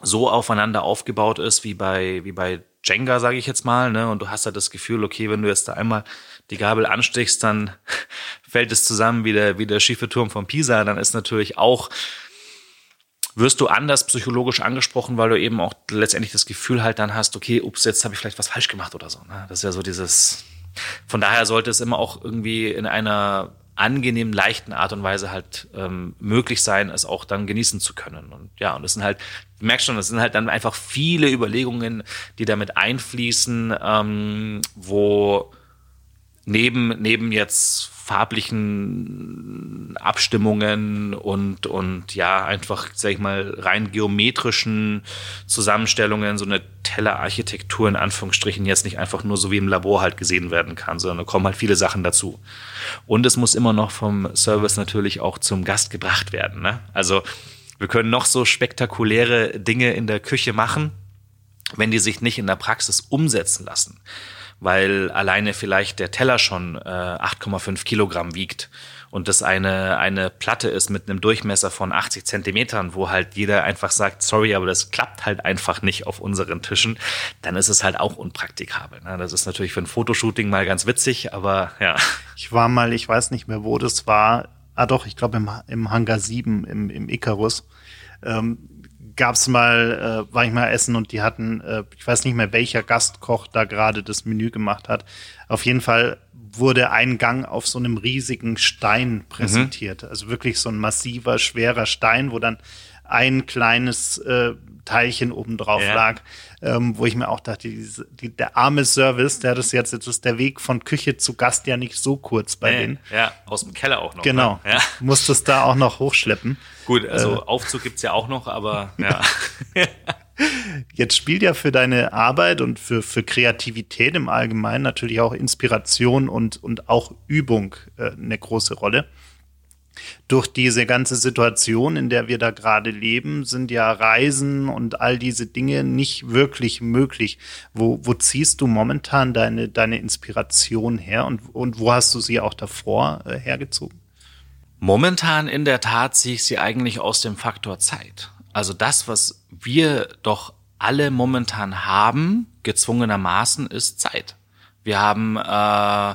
so aufeinander aufgebaut ist wie bei wie bei Jenga, sage ich jetzt mal, ne? Und du hast halt das Gefühl, okay, wenn du jetzt da einmal die Gabel anstichst, dann fällt es zusammen wie der, wie der schiefe Turm von Pisa. Dann ist natürlich auch, wirst du anders psychologisch angesprochen, weil du eben auch letztendlich das Gefühl halt dann hast, okay, ups, jetzt habe ich vielleicht was falsch gemacht oder so. Ne? Das ist ja so dieses, von daher sollte es immer auch irgendwie in einer angenehmen, leichten Art und Weise halt ähm, möglich sein, es auch dann genießen zu können. Und ja, und das sind halt, du merkst schon, das sind halt dann einfach viele Überlegungen, die damit einfließen, ähm, wo neben, neben jetzt farblichen Abstimmungen und, und ja, einfach, sag ich mal, rein geometrischen Zusammenstellungen, so eine Tellerarchitektur in Anführungsstrichen jetzt nicht einfach nur so wie im Labor halt gesehen werden kann, sondern da kommen halt viele Sachen dazu. Und es muss immer noch vom Service natürlich auch zum Gast gebracht werden. Ne? Also wir können noch so spektakuläre Dinge in der Küche machen, wenn die sich nicht in der Praxis umsetzen lassen weil alleine vielleicht der Teller schon äh, 8,5 Kilogramm wiegt und das eine, eine Platte ist mit einem Durchmesser von 80 Zentimetern, wo halt jeder einfach sagt, sorry, aber das klappt halt einfach nicht auf unseren Tischen, dann ist es halt auch unpraktikabel. Ne? Das ist natürlich für ein Fotoshooting mal ganz witzig, aber ja. Ich war mal, ich weiß nicht mehr, wo das war, ah doch, ich glaube im, im Hangar 7, im, im Icarus. Ähm, gab's mal, äh, war ich mal essen und die hatten, äh, ich weiß nicht mehr, welcher Gastkoch da gerade das Menü gemacht hat. Auf jeden Fall wurde ein Gang auf so einem riesigen Stein präsentiert. Mhm. Also wirklich so ein massiver, schwerer Stein, wo dann ein kleines äh, Teilchen obendrauf ja. lag, ähm, wo ich mir auch dachte, die, die, der arme Service, der das jetzt, jetzt ist der Weg von Küche zu Gast ja nicht so kurz bei nee, denen. Ja, aus dem Keller auch noch. Genau, ne? ja. musstest da auch noch hochschleppen. Gut, also äh, Aufzug gibt's ja auch noch, aber ja. Jetzt spielt ja für deine Arbeit und für, für Kreativität im Allgemeinen natürlich auch Inspiration und, und auch Übung äh, eine große Rolle durch diese ganze Situation, in der wir da gerade leben, sind ja Reisen und all diese Dinge nicht wirklich möglich. Wo, wo ziehst du momentan deine, deine Inspiration her und, und wo hast du sie auch davor äh, hergezogen? Momentan in der Tat ziehe ich sie eigentlich aus dem Faktor Zeit. Also das, was wir doch alle momentan haben, gezwungenermaßen, ist Zeit. Wir haben äh,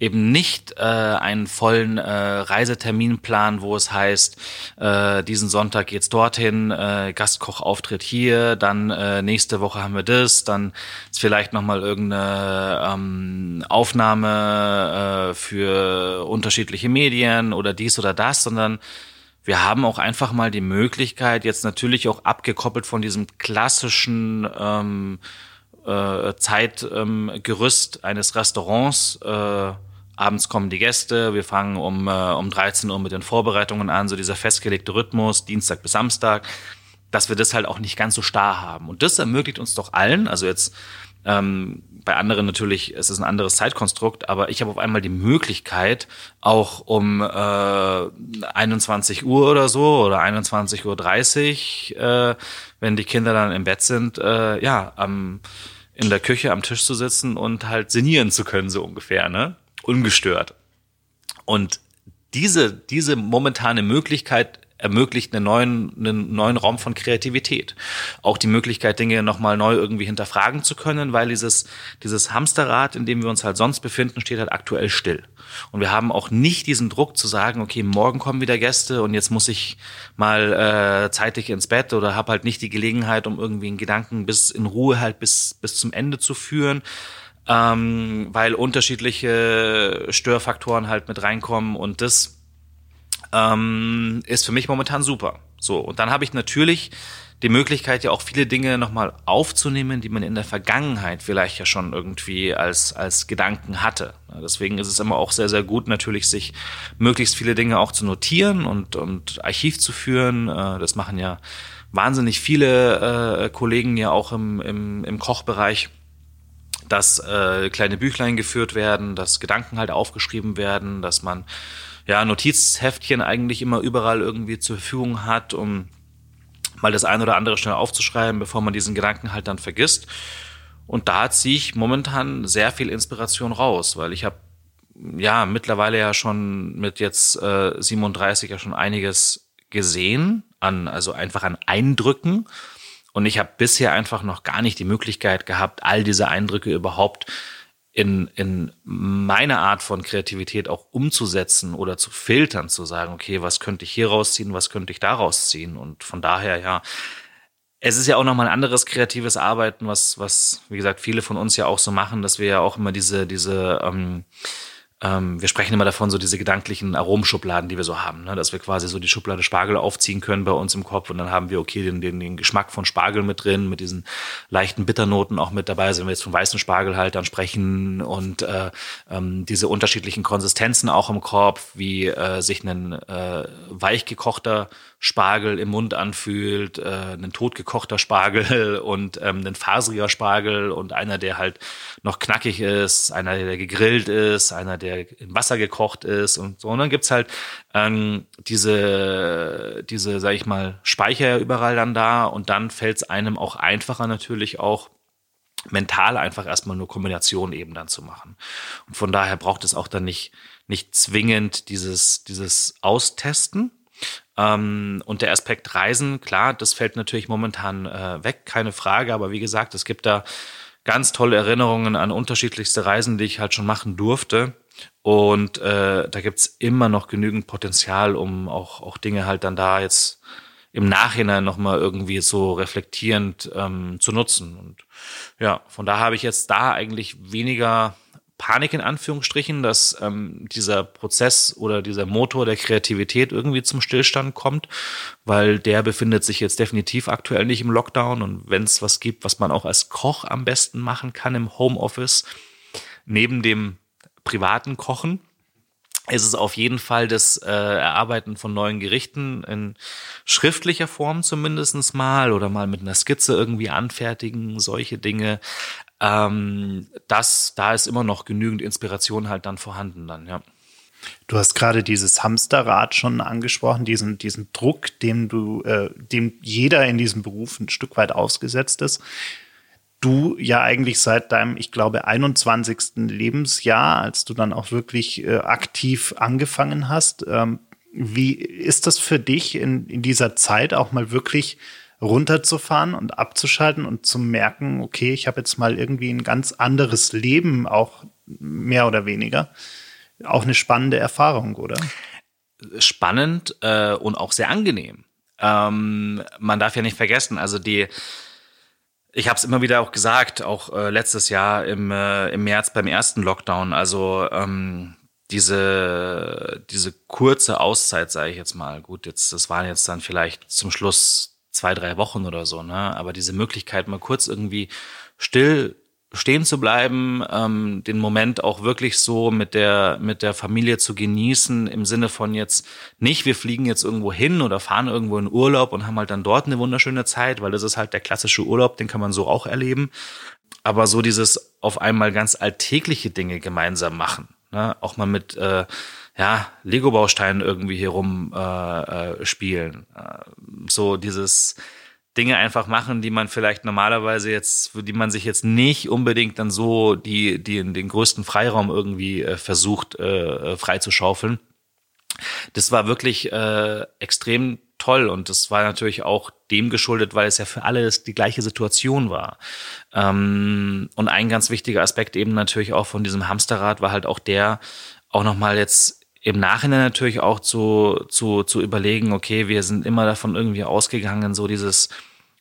eben nicht äh, einen vollen äh, Reiseterminplan, wo es heißt, äh, diesen Sonntag geht's dorthin, äh, Gastkoch auftritt hier, dann äh, nächste Woche haben wir das, dann ist vielleicht noch mal irgendeine ähm, Aufnahme äh, für unterschiedliche Medien oder dies oder das, sondern wir haben auch einfach mal die Möglichkeit, jetzt natürlich auch abgekoppelt von diesem klassischen ähm, äh, Zeitgerüst ähm, eines Restaurants. Äh, abends kommen die Gäste, wir fangen um, äh, um 13 Uhr mit den Vorbereitungen an, so dieser festgelegte Rhythmus, Dienstag bis Samstag, dass wir das halt auch nicht ganz so starr haben. Und das ermöglicht uns doch allen, also jetzt ähm, bei anderen natürlich es ist ein anderes Zeitkonstrukt, aber ich habe auf einmal die Möglichkeit, auch um äh, 21 Uhr oder so oder 21.30 Uhr, äh, wenn die Kinder dann im Bett sind, äh, ja, am in der Küche am Tisch zu sitzen und halt sinnieren zu können, so ungefähr, ne? Ungestört. Und diese, diese momentane Möglichkeit ermöglicht einen neuen, einen neuen Raum von Kreativität. Auch die Möglichkeit, Dinge nochmal neu irgendwie hinterfragen zu können, weil dieses, dieses Hamsterrad, in dem wir uns halt sonst befinden, steht halt aktuell still. Und wir haben auch nicht diesen Druck zu sagen, okay, morgen kommen wieder Gäste und jetzt muss ich mal äh, zeitig ins Bett oder habe halt nicht die Gelegenheit, um irgendwie einen Gedanken bis in Ruhe halt bis, bis zum Ende zu führen. Ähm, weil unterschiedliche Störfaktoren halt mit reinkommen und das ähm, ist für mich momentan super. So, und dann habe ich natürlich die Möglichkeit, ja auch viele Dinge nochmal aufzunehmen, die man in der Vergangenheit vielleicht ja schon irgendwie als, als Gedanken hatte. Deswegen ist es immer auch sehr, sehr gut, natürlich sich möglichst viele Dinge auch zu notieren und, und Archiv zu führen. Äh, das machen ja wahnsinnig viele äh, Kollegen ja auch im, im, im Kochbereich dass äh, kleine Büchlein geführt werden, dass Gedanken halt aufgeschrieben werden, dass man ja Notizheftchen eigentlich immer überall irgendwie zur Verfügung hat, um mal das ein oder andere schnell aufzuschreiben, bevor man diesen Gedanken halt dann vergisst. Und da ziehe ich momentan sehr viel Inspiration raus, weil ich habe ja mittlerweile ja schon mit jetzt äh, 37 ja schon einiges gesehen an also einfach an Eindrücken und ich habe bisher einfach noch gar nicht die Möglichkeit gehabt, all diese Eindrücke überhaupt in, in meine Art von Kreativität auch umzusetzen oder zu filtern, zu sagen, okay, was könnte ich hier rausziehen, was könnte ich da rausziehen? Und von daher, ja, es ist ja auch nochmal ein anderes kreatives Arbeiten, was, was, wie gesagt, viele von uns ja auch so machen, dass wir ja auch immer diese, diese, ähm, ähm, wir sprechen immer davon, so diese gedanklichen Aromenschubladen, die wir so haben, ne? dass wir quasi so die Schublade Spargel aufziehen können bei uns im Kopf und dann haben wir, okay, den, den, den Geschmack von Spargel mit drin, mit diesen leichten Bitternoten auch mit dabei. Also wenn wir jetzt von weißen Spargel halt dann sprechen und äh, ähm, diese unterschiedlichen Konsistenzen auch im Kopf, wie äh, sich ein äh, weich gekochter Spargel im Mund anfühlt, äh, ein totgekochter Spargel und ähm, ein faseriger Spargel und einer, der halt noch knackig ist, einer, der gegrillt ist, einer, der im Wasser gekocht ist und so. Und dann gibt's halt ähm, diese, diese, sag ich mal, Speicher überall dann da und dann fällt's einem auch einfacher natürlich auch mental einfach erstmal nur Kombinationen eben dann zu machen. Und von daher braucht es auch dann nicht, nicht zwingend dieses, dieses Austesten, ähm, und der Aspekt Reisen, klar, das fällt natürlich momentan äh, weg, keine Frage. Aber wie gesagt, es gibt da ganz tolle Erinnerungen an unterschiedlichste Reisen, die ich halt schon machen durfte. Und äh, da gibt's immer noch genügend Potenzial, um auch, auch Dinge halt dann da jetzt im Nachhinein nochmal irgendwie so reflektierend ähm, zu nutzen. Und ja, von da habe ich jetzt da eigentlich weniger Panik in Anführungsstrichen, dass ähm, dieser Prozess oder dieser Motor der Kreativität irgendwie zum Stillstand kommt, weil der befindet sich jetzt definitiv aktuell nicht im Lockdown. Und wenn es was gibt, was man auch als Koch am besten machen kann im Homeoffice, neben dem privaten Kochen, ist es auf jeden Fall das äh, Erarbeiten von neuen Gerichten in schriftlicher Form zumindestens mal oder mal mit einer Skizze irgendwie anfertigen, solche Dinge ähm, das, da ist immer noch genügend Inspiration halt dann vorhanden dann, ja. Du hast gerade dieses Hamsterrad schon angesprochen, diesen, diesen Druck, dem du, äh, dem jeder in diesem Beruf ein Stück weit ausgesetzt ist. Du ja eigentlich seit deinem, ich glaube, 21. Lebensjahr, als du dann auch wirklich äh, aktiv angefangen hast. Ähm, wie ist das für dich in, in dieser Zeit auch mal wirklich runterzufahren und abzuschalten und zu merken, okay, ich habe jetzt mal irgendwie ein ganz anderes Leben, auch mehr oder weniger. Auch eine spannende Erfahrung, oder? Spannend äh, und auch sehr angenehm. Ähm, man darf ja nicht vergessen, also die, ich habe es immer wieder auch gesagt, auch äh, letztes Jahr im, äh, im März beim ersten Lockdown, also ähm, diese, diese kurze Auszeit, sage ich jetzt mal, gut, jetzt, das waren jetzt dann vielleicht zum Schluss zwei, drei Wochen oder so, ne? Aber diese Möglichkeit, mal kurz irgendwie still stehen zu bleiben, ähm, den Moment auch wirklich so mit der mit der Familie zu genießen im Sinne von jetzt nicht wir fliegen jetzt irgendwo hin oder fahren irgendwo in Urlaub und haben halt dann dort eine wunderschöne Zeit, weil das ist halt der klassische Urlaub, den kann man so auch erleben, aber so dieses auf einmal ganz alltägliche Dinge gemeinsam machen, ne? auch mal mit äh, ja, Lego-Bausteinen irgendwie hier rum äh, äh, spielen. Äh, so dieses Dinge einfach machen, die man vielleicht normalerweise jetzt, die man sich jetzt nicht unbedingt dann so die, die in den größten Freiraum irgendwie äh, versucht äh, äh freizuschaufeln. Das war wirklich äh, extrem toll und das war natürlich auch dem geschuldet, weil es ja für alle die gleiche Situation war. Ähm, und ein ganz wichtiger Aspekt eben natürlich auch von diesem Hamsterrad war halt auch der, auch nochmal jetzt im Nachhinein natürlich auch zu, zu, zu überlegen, okay, wir sind immer davon irgendwie ausgegangen, so dieses,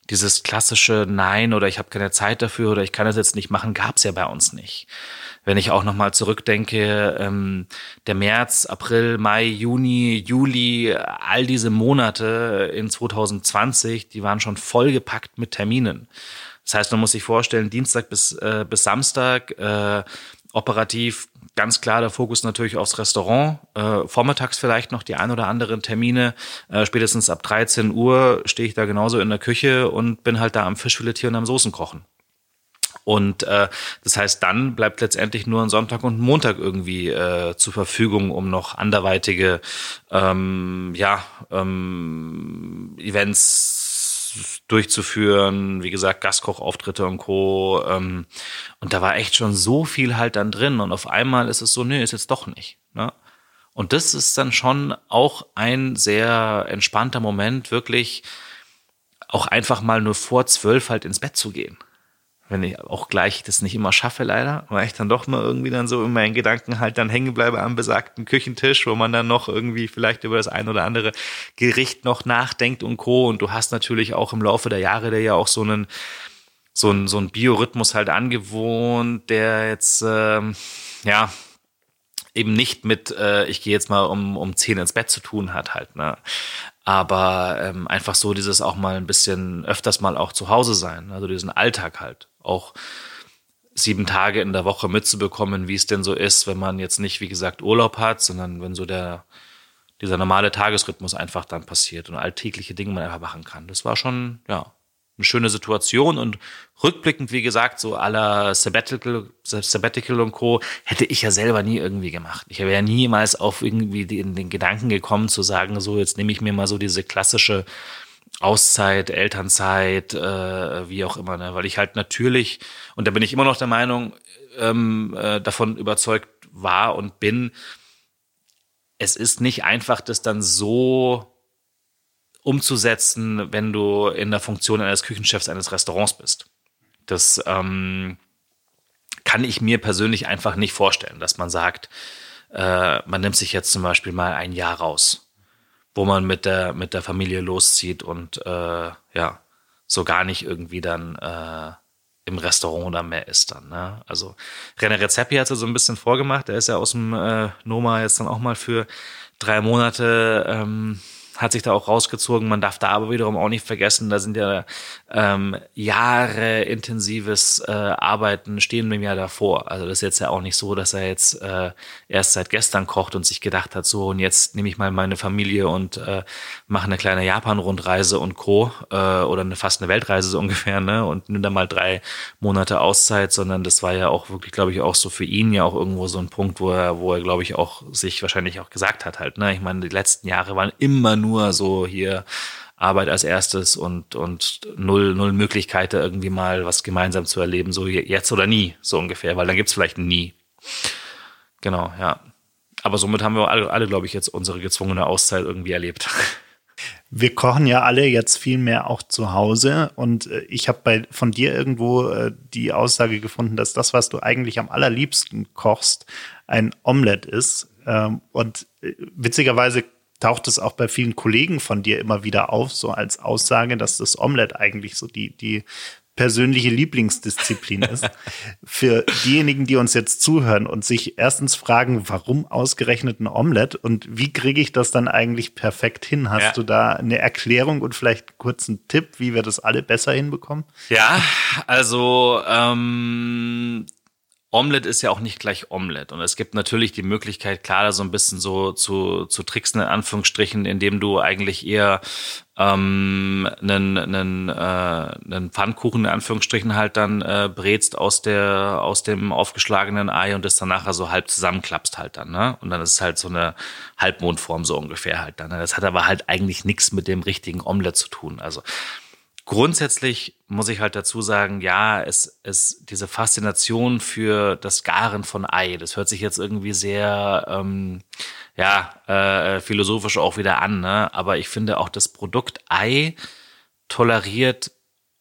dieses klassische Nein oder ich habe keine Zeit dafür oder ich kann das jetzt nicht machen, gab's ja bei uns nicht. Wenn ich auch nochmal zurückdenke, ähm, der März, April, Mai, Juni, Juli, all diese Monate in 2020, die waren schon vollgepackt mit Terminen. Das heißt, man muss sich vorstellen, Dienstag bis, äh, bis Samstag äh, operativ ganz klar der Fokus natürlich aufs Restaurant. Äh, vormittags vielleicht noch die ein oder anderen Termine. Äh, spätestens ab 13 Uhr stehe ich da genauso in der Küche und bin halt da am Fischfiletieren und am Soßenkochen. Und äh, das heißt, dann bleibt letztendlich nur ein Sonntag und ein Montag irgendwie äh, zur Verfügung, um noch anderweitige ähm, ja, ähm, Events durchzuführen, wie gesagt, Gastkochauftritte und Co. Ähm, und da war echt schon so viel halt dann drin. Und auf einmal ist es so, nö, ist jetzt doch nicht. Ne? Und das ist dann schon auch ein sehr entspannter Moment, wirklich auch einfach mal nur vor zwölf halt ins Bett zu gehen wenn ich auch gleich das nicht immer schaffe, leider, weil ich dann doch mal irgendwie dann so in meinen Gedanken halt dann hängen bleibe am besagten Küchentisch, wo man dann noch irgendwie vielleicht über das ein oder andere Gericht noch nachdenkt und Co. Und du hast natürlich auch im Laufe der Jahre der ja auch so einen, so einen, so einen Biorhythmus halt angewohnt, der jetzt, ähm, ja, eben nicht mit, äh, ich gehe jetzt mal um, um zehn ins Bett zu tun hat halt, ne? Aber ähm, einfach so dieses auch mal ein bisschen öfters mal auch zu Hause sein, also diesen Alltag halt auch sieben Tage in der Woche mitzubekommen, wie es denn so ist, wenn man jetzt nicht, wie gesagt, Urlaub hat, sondern wenn so der, dieser normale Tagesrhythmus einfach dann passiert und alltägliche Dinge man einfach machen kann. Das war schon, ja, eine schöne Situation und rückblickend, wie gesagt, so aller Sabbatical, Sabbatical und Co. hätte ich ja selber nie irgendwie gemacht. Ich wäre ja niemals auf irgendwie den, den Gedanken gekommen zu sagen, so jetzt nehme ich mir mal so diese klassische Auszeit, Elternzeit, äh, wie auch immer, ne? weil ich halt natürlich, und da bin ich immer noch der Meinung, ähm, äh, davon überzeugt war und bin, es ist nicht einfach, das dann so umzusetzen, wenn du in der Funktion eines Küchenchefs eines Restaurants bist. Das ähm, kann ich mir persönlich einfach nicht vorstellen, dass man sagt, äh, man nimmt sich jetzt zum Beispiel mal ein Jahr raus wo man mit der, mit der Familie loszieht und äh, ja, so gar nicht irgendwie dann äh, im Restaurant oder mehr ist dann. Ne? Also René Rezepi hat es so ein bisschen vorgemacht. Er ist ja aus dem äh, Noma jetzt dann auch mal für drei Monate ähm, hat sich da auch rausgezogen. Man darf da aber wiederum auch nicht vergessen, da sind ja ähm, Jahre intensives äh, Arbeiten stehen dem Jahr davor. Also das ist jetzt ja auch nicht so, dass er jetzt äh, erst seit gestern kocht und sich gedacht hat, so und jetzt nehme ich mal meine Familie und äh, mache eine kleine Japan-Rundreise und Co. Äh, oder eine fast eine Weltreise so ungefähr, ne? Und nimm da mal drei Monate Auszeit, sondern das war ja auch wirklich, glaube ich, auch so für ihn ja auch irgendwo so ein Punkt, wo er, wo er, glaube ich, auch sich wahrscheinlich auch gesagt hat halt, ne? Ich meine, die letzten Jahre waren immer nur so hier Arbeit als erstes und, und null, null Möglichkeiten, irgendwie mal was gemeinsam zu erleben, so jetzt oder nie, so ungefähr, weil dann gibt's vielleicht nie. Genau, ja. Aber somit haben wir alle, alle glaube ich, jetzt unsere gezwungene Auszeit irgendwie erlebt. Wir kochen ja alle jetzt viel mehr auch zu Hause und äh, ich habe bei von dir irgendwo äh, die Aussage gefunden, dass das, was du eigentlich am allerliebsten kochst, ein Omelett ist. Ähm, und äh, witzigerweise taucht es auch bei vielen Kollegen von dir immer wieder auf, so als Aussage, dass das Omelette eigentlich so die, die persönliche Lieblingsdisziplin ist. Für diejenigen, die uns jetzt zuhören und sich erstens fragen, warum ausgerechnet ein Omelette und wie kriege ich das dann eigentlich perfekt hin? Hast ja. du da eine Erklärung und vielleicht kurz einen Tipp, wie wir das alle besser hinbekommen? Ja, also ähm, Omelette ist ja auch nicht gleich Omelette. Und es gibt natürlich die Möglichkeit, klar, da so ein bisschen so zu, zu tricksen, in Anführungsstrichen, indem du eigentlich eher ähm, einen, einen, äh, einen Pfannkuchen, in Anführungsstrichen, halt dann äh, brätst aus, der, aus dem aufgeschlagenen Ei und das dann nachher so halb zusammenklappst halt dann. Ne? Und dann ist es halt so eine Halbmondform so ungefähr halt dann. Ne? Das hat aber halt eigentlich nichts mit dem richtigen Omelette zu tun. Also Grundsätzlich muss ich halt dazu sagen, ja, es ist diese Faszination für das Garen von Ei. Das hört sich jetzt irgendwie sehr, ähm, ja, äh, philosophisch auch wieder an, ne? Aber ich finde auch das Produkt Ei toleriert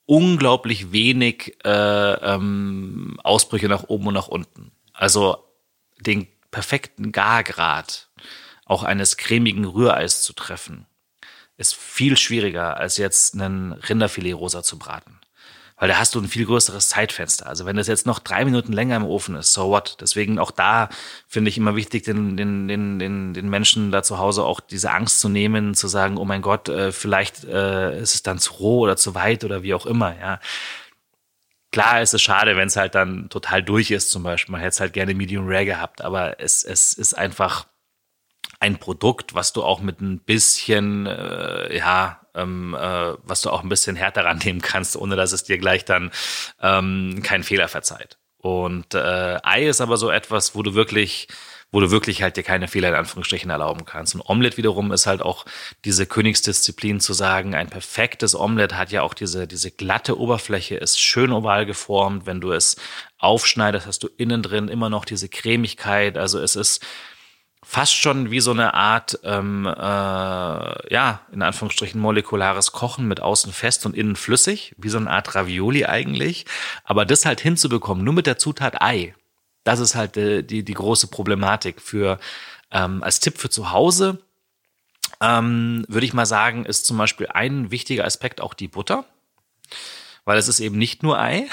unglaublich wenig äh, ähm, Ausbrüche nach oben und nach unten. Also den perfekten Gargrad auch eines cremigen Rühreis zu treffen ist viel schwieriger, als jetzt einen Rinderfilet rosa zu braten. Weil da hast du ein viel größeres Zeitfenster. Also wenn das jetzt noch drei Minuten länger im Ofen ist, so what? Deswegen auch da finde ich immer wichtig, den, den, den, den, den Menschen da zu Hause auch diese Angst zu nehmen, zu sagen, oh mein Gott, äh, vielleicht äh, ist es dann zu roh oder zu weit oder wie auch immer, ja. Klar ist es schade, wenn es halt dann total durch ist, zum Beispiel. Man hätte es halt gerne Medium Rare gehabt, aber es, es ist einfach ein Produkt, was du auch mit ein bisschen, äh, ja, ähm, äh, was du auch ein bisschen härter rannehmen kannst, ohne dass es dir gleich dann ähm, keinen Fehler verzeiht. Und äh, Ei ist aber so etwas, wo du wirklich wo du wirklich halt dir keine Fehler in Anführungsstrichen erlauben kannst. Und Omelette wiederum ist halt auch diese Königsdisziplin zu sagen, ein perfektes Omelette hat ja auch diese, diese glatte Oberfläche, ist schön oval geformt. Wenn du es aufschneidest, hast du innen drin immer noch diese Cremigkeit. Also es ist fast schon wie so eine Art, ähm, äh, ja, in Anführungsstrichen molekulares Kochen mit außen fest und innen flüssig, wie so eine Art Ravioli eigentlich. Aber das halt hinzubekommen, nur mit der Zutat Ei, das ist halt die, die, die große Problematik für ähm, als Tipp für zu Hause. Ähm, würde ich mal sagen, ist zum Beispiel ein wichtiger Aspekt auch die Butter, weil es ist eben nicht nur Ei,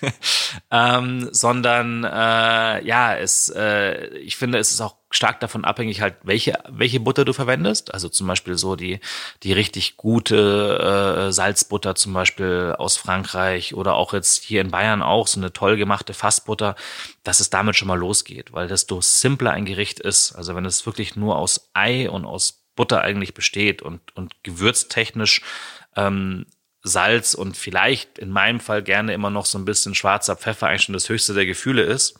ähm, sondern äh, ja, es, äh, ich finde, es ist auch stark davon abhängig, halt, welche, welche Butter du verwendest. Also zum Beispiel so die, die richtig gute äh, Salzbutter zum Beispiel aus Frankreich oder auch jetzt hier in Bayern auch so eine toll gemachte Fassbutter, dass es damit schon mal losgeht, weil desto simpler ein Gericht ist. Also wenn es wirklich nur aus Ei und aus Butter eigentlich besteht und, und gewürztechnisch ähm, Salz und vielleicht in meinem Fall gerne immer noch so ein bisschen schwarzer Pfeffer eigentlich schon das höchste der Gefühle ist,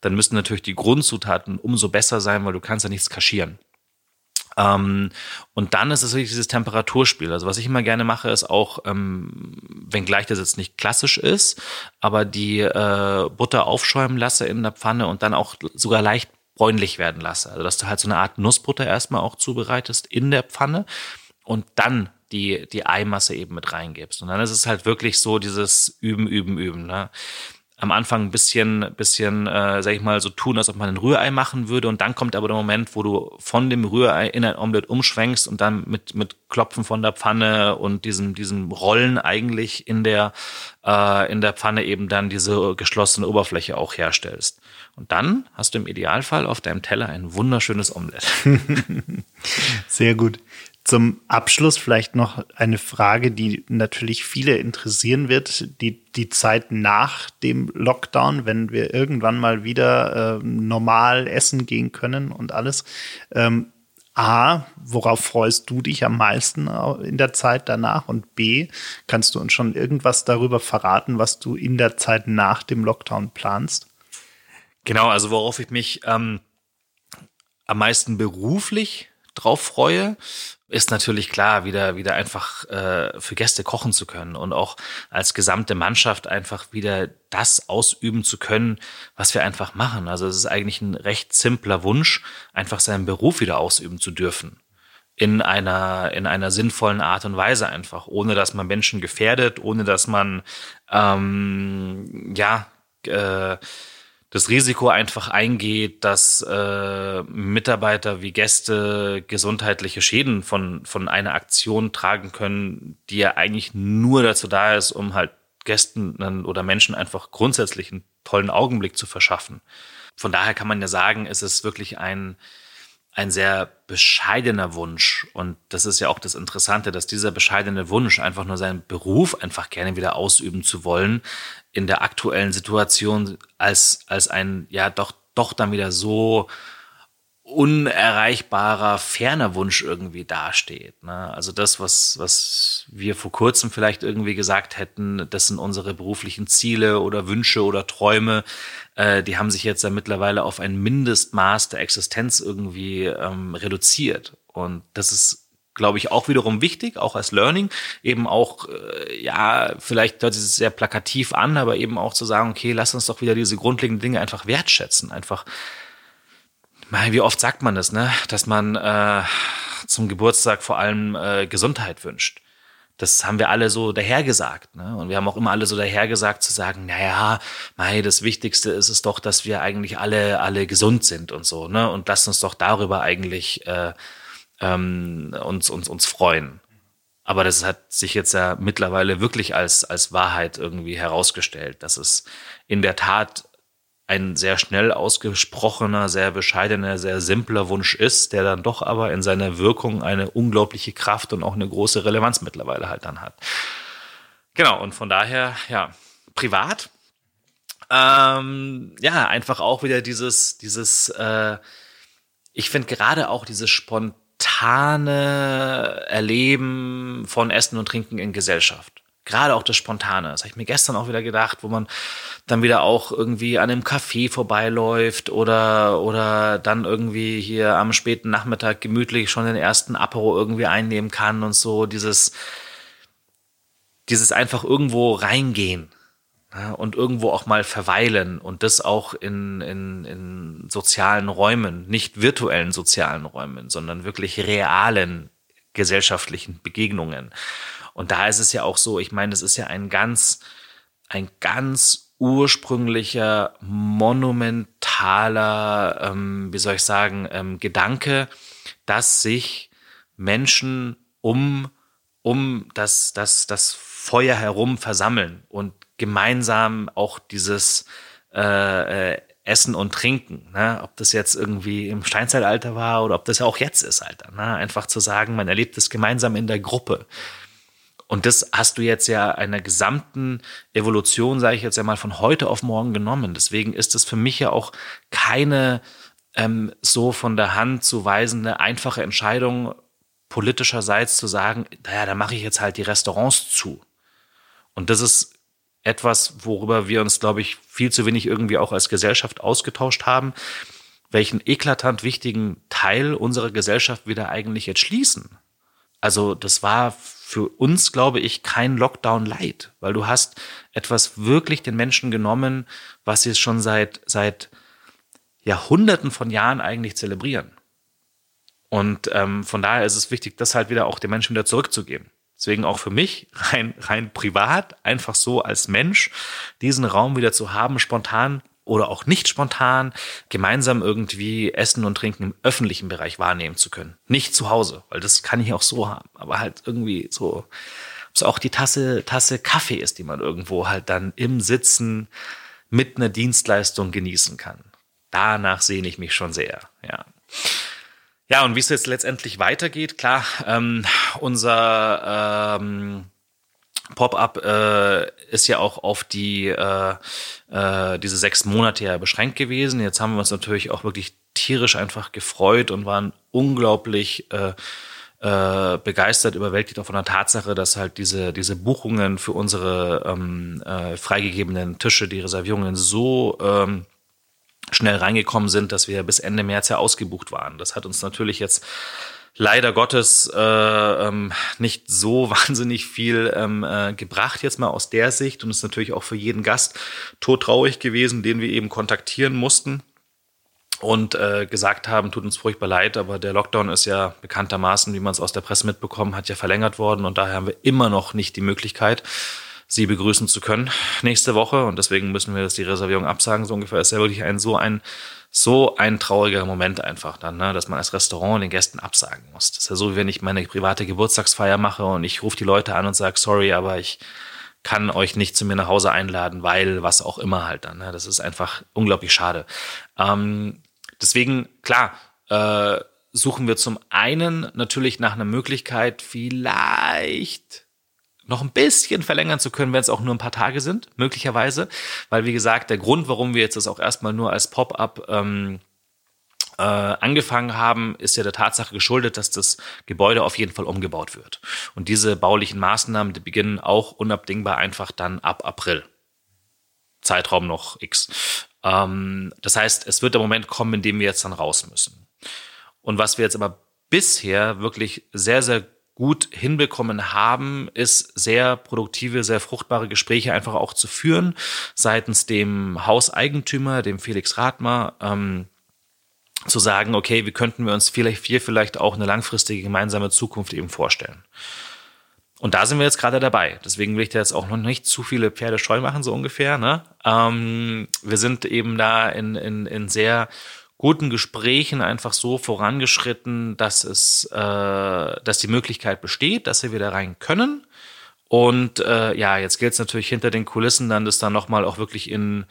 dann müssten natürlich die Grundzutaten umso besser sein, weil du kannst ja nichts kaschieren. Ähm, und dann ist es wirklich dieses Temperaturspiel. Also was ich immer gerne mache, ist auch, ähm, wenngleich das jetzt nicht klassisch ist, aber die äh, Butter aufschäumen lasse in der Pfanne und dann auch sogar leicht bräunlich werden lasse. Also dass du halt so eine Art Nussbutter erstmal auch zubereitest in der Pfanne und dann die, die Eimasse eben mit reingibst. Und dann ist es halt wirklich so dieses Üben, Üben, Üben. Ne? am Anfang ein bisschen, bisschen, äh, sag ich mal, so tun, als ob man ein Rührei machen würde. Und dann kommt aber der Moment, wo du von dem Rührei in ein Omelett umschwenkst und dann mit, mit Klopfen von der Pfanne und diesem, diesem Rollen eigentlich in der, äh, in der Pfanne eben dann diese geschlossene Oberfläche auch herstellst. Und dann hast du im Idealfall auf deinem Teller ein wunderschönes Omelett. Sehr gut. Zum Abschluss vielleicht noch eine Frage, die natürlich viele interessieren wird, die, die Zeit nach dem Lockdown, wenn wir irgendwann mal wieder äh, normal essen gehen können und alles. Ähm, A, worauf freust du dich am meisten in der Zeit danach? Und B, kannst du uns schon irgendwas darüber verraten, was du in der Zeit nach dem Lockdown planst? Genau, also worauf ich mich ähm, am meisten beruflich drauf freue, ist natürlich klar, wieder, wieder einfach äh, für Gäste kochen zu können und auch als gesamte Mannschaft einfach wieder das ausüben zu können, was wir einfach machen. Also es ist eigentlich ein recht simpler Wunsch, einfach seinen Beruf wieder ausüben zu dürfen. In einer, in einer sinnvollen Art und Weise einfach, ohne dass man Menschen gefährdet, ohne dass man ähm, ja äh, das Risiko einfach eingeht, dass äh, Mitarbeiter wie Gäste gesundheitliche Schäden von, von einer Aktion tragen können, die ja eigentlich nur dazu da ist, um halt Gästen oder Menschen einfach grundsätzlich einen tollen Augenblick zu verschaffen. Von daher kann man ja sagen, es ist wirklich ein, ein sehr bescheidener Wunsch. Und das ist ja auch das Interessante, dass dieser bescheidene Wunsch, einfach nur seinen Beruf einfach gerne wieder ausüben zu wollen, in der aktuellen Situation als, als ein, ja, doch, doch dann wieder so unerreichbarer, ferner Wunsch irgendwie dasteht. Ne? Also das, was, was wir vor kurzem vielleicht irgendwie gesagt hätten, das sind unsere beruflichen Ziele oder Wünsche oder Träume, äh, die haben sich jetzt ja mittlerweile auf ein Mindestmaß der Existenz irgendwie ähm, reduziert. Und das ist glaube ich, auch wiederum wichtig, auch als Learning, eben auch, äh, ja, vielleicht hört es sehr plakativ an, aber eben auch zu sagen, okay, lass uns doch wieder diese grundlegenden Dinge einfach wertschätzen, einfach, wie oft sagt man das, ne, dass man äh, zum Geburtstag vor allem äh, Gesundheit wünscht. Das haben wir alle so dahergesagt. Ne? Und wir haben auch immer alle so dahergesagt zu sagen, naja, mei, das Wichtigste ist es doch, dass wir eigentlich alle, alle gesund sind und so. Ne? Und lasst uns doch darüber eigentlich äh, ähm, uns, uns, uns freuen. Aber das hat sich jetzt ja mittlerweile wirklich als, als Wahrheit irgendwie herausgestellt, dass es in der Tat ein sehr schnell ausgesprochener, sehr bescheidener, sehr simpler Wunsch ist, der dann doch aber in seiner Wirkung eine unglaubliche Kraft und auch eine große Relevanz mittlerweile halt dann hat. Genau, und von daher, ja, privat, ähm, ja, einfach auch wieder dieses, dieses, äh, ich finde gerade auch dieses spontane Erleben von Essen und Trinken in Gesellschaft. Gerade auch das Spontane. Das habe ich mir gestern auch wieder gedacht, wo man dann wieder auch irgendwie an einem Café vorbeiläuft oder, oder dann irgendwie hier am späten Nachmittag gemütlich schon den ersten Apero irgendwie einnehmen kann und so dieses, dieses einfach irgendwo reingehen ja, und irgendwo auch mal verweilen und das auch in, in, in sozialen Räumen, nicht virtuellen sozialen Räumen, sondern wirklich realen gesellschaftlichen Begegnungen. Und da ist es ja auch so, ich meine, das ist ja ein ganz, ein ganz ursprünglicher, monumentaler, ähm, wie soll ich sagen, ähm, Gedanke, dass sich Menschen um, um das, das, das Feuer herum versammeln und gemeinsam auch dieses äh, äh, Essen und Trinken, ne? ob das jetzt irgendwie im Steinzeitalter war oder ob das ja auch jetzt ist, Alter. Ne? Einfach zu sagen, man erlebt es gemeinsam in der Gruppe. Und das hast du jetzt ja einer gesamten Evolution, sage ich jetzt ja mal, von heute auf morgen genommen. Deswegen ist es für mich ja auch keine ähm, so von der Hand zu weisende, einfache Entscheidung politischerseits zu sagen, naja, da mache ich jetzt halt die Restaurants zu. Und das ist etwas, worüber wir uns, glaube ich, viel zu wenig irgendwie auch als Gesellschaft ausgetauscht haben, welchen eklatant wichtigen Teil unserer Gesellschaft wir da eigentlich jetzt schließen. Also das war für uns, glaube ich, kein Lockdown light, weil du hast etwas wirklich den Menschen genommen, was sie schon seit, seit Jahrhunderten von Jahren eigentlich zelebrieren. Und ähm, von daher ist es wichtig, das halt wieder auch den Menschen wieder zurückzugeben. Deswegen auch für mich rein, rein privat, einfach so als Mensch, diesen Raum wieder zu haben, spontan oder auch nicht spontan, gemeinsam irgendwie Essen und Trinken im öffentlichen Bereich wahrnehmen zu können. Nicht zu Hause, weil das kann ich auch so haben, aber halt irgendwie so, ob es auch die Tasse, Tasse Kaffee ist, die man irgendwo halt dann im Sitzen mit einer Dienstleistung genießen kann. Danach sehne ich mich schon sehr, ja. Ja, und wie es jetzt letztendlich weitergeht, klar, ähm, unser ähm, Pop-up äh, ist ja auch auf die äh, äh, diese sechs Monate ja beschränkt gewesen. Jetzt haben wir uns natürlich auch wirklich tierisch einfach gefreut und waren unglaublich äh, äh, begeistert, überwältigt auch von der Tatsache, dass halt diese, diese Buchungen für unsere ähm, äh, freigegebenen Tische, die Reservierungen so ähm, schnell reingekommen sind, dass wir bis Ende März ja ausgebucht waren. Das hat uns natürlich jetzt leider Gottes äh, ähm, nicht so wahnsinnig viel ähm, äh, gebracht jetzt mal aus der Sicht und ist natürlich auch für jeden Gast todtraurig gewesen, den wir eben kontaktieren mussten und äh, gesagt haben, tut uns furchtbar leid, aber der Lockdown ist ja bekanntermaßen, wie man es aus der Presse mitbekommen hat, ja verlängert worden und daher haben wir immer noch nicht die Möglichkeit, sie begrüßen zu können nächste Woche und deswegen müssen wir jetzt die Reservierung absagen. So ungefähr ist ja wirklich ein so ein so ein trauriger Moment einfach dann, ne, dass man als Restaurant den Gästen absagen muss. Das ist ja so, wie wenn ich meine private Geburtstagsfeier mache und ich rufe die Leute an und sage, sorry, aber ich kann euch nicht zu mir nach Hause einladen, weil was auch immer halt dann. Ne? Das ist einfach unglaublich schade. Ähm, deswegen, klar, äh, suchen wir zum einen natürlich nach einer Möglichkeit, vielleicht noch ein bisschen verlängern zu können, wenn es auch nur ein paar Tage sind, möglicherweise. Weil, wie gesagt, der Grund, warum wir jetzt das auch erstmal nur als Pop-up ähm, äh, angefangen haben, ist ja der Tatsache geschuldet, dass das Gebäude auf jeden Fall umgebaut wird. Und diese baulichen Maßnahmen, die beginnen auch unabdingbar einfach dann ab April. Zeitraum noch X. Ähm, das heißt, es wird der Moment kommen, in dem wir jetzt dann raus müssen. Und was wir jetzt aber bisher wirklich sehr, sehr gut hinbekommen haben, ist sehr produktive, sehr fruchtbare Gespräche einfach auch zu führen seitens dem Hauseigentümer, dem Felix Rathmer, ähm, zu sagen, okay, wie könnten wir uns vielleicht hier vielleicht auch eine langfristige gemeinsame Zukunft eben vorstellen. Und da sind wir jetzt gerade dabei. Deswegen will ich da jetzt auch noch nicht zu viele Pferde scheu machen, so ungefähr. Ne? Ähm, wir sind eben da in, in, in sehr guten Gesprächen einfach so vorangeschritten, dass es, äh, dass die Möglichkeit besteht, dass wir wieder rein können. Und äh, ja, jetzt gilt es natürlich hinter den Kulissen dann, das dann nochmal auch wirklich in,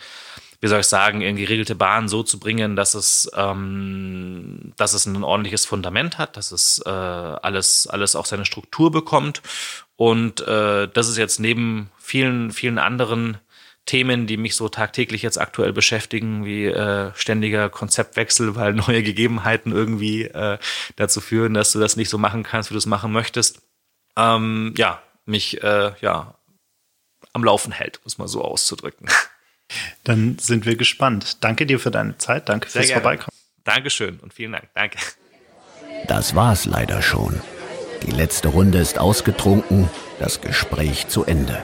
wie soll ich sagen, in geregelte Bahnen so zu bringen, dass es, ähm, dass es ein ordentliches Fundament hat, dass es äh, alles, alles auch seine Struktur bekommt. Und äh, das ist jetzt neben vielen, vielen anderen Themen, die mich so tagtäglich jetzt aktuell beschäftigen, wie äh, ständiger Konzeptwechsel, weil neue Gegebenheiten irgendwie äh, dazu führen, dass du das nicht so machen kannst, wie du es machen möchtest. Ähm, ja, mich äh, ja am Laufen hält, muss man so auszudrücken. Dann sind wir gespannt. Danke dir für deine Zeit. Danke Sehr fürs gerne. Vorbeikommen. Dankeschön und vielen Dank. Danke. Das war's leider schon. Die letzte Runde ist ausgetrunken, das Gespräch zu Ende.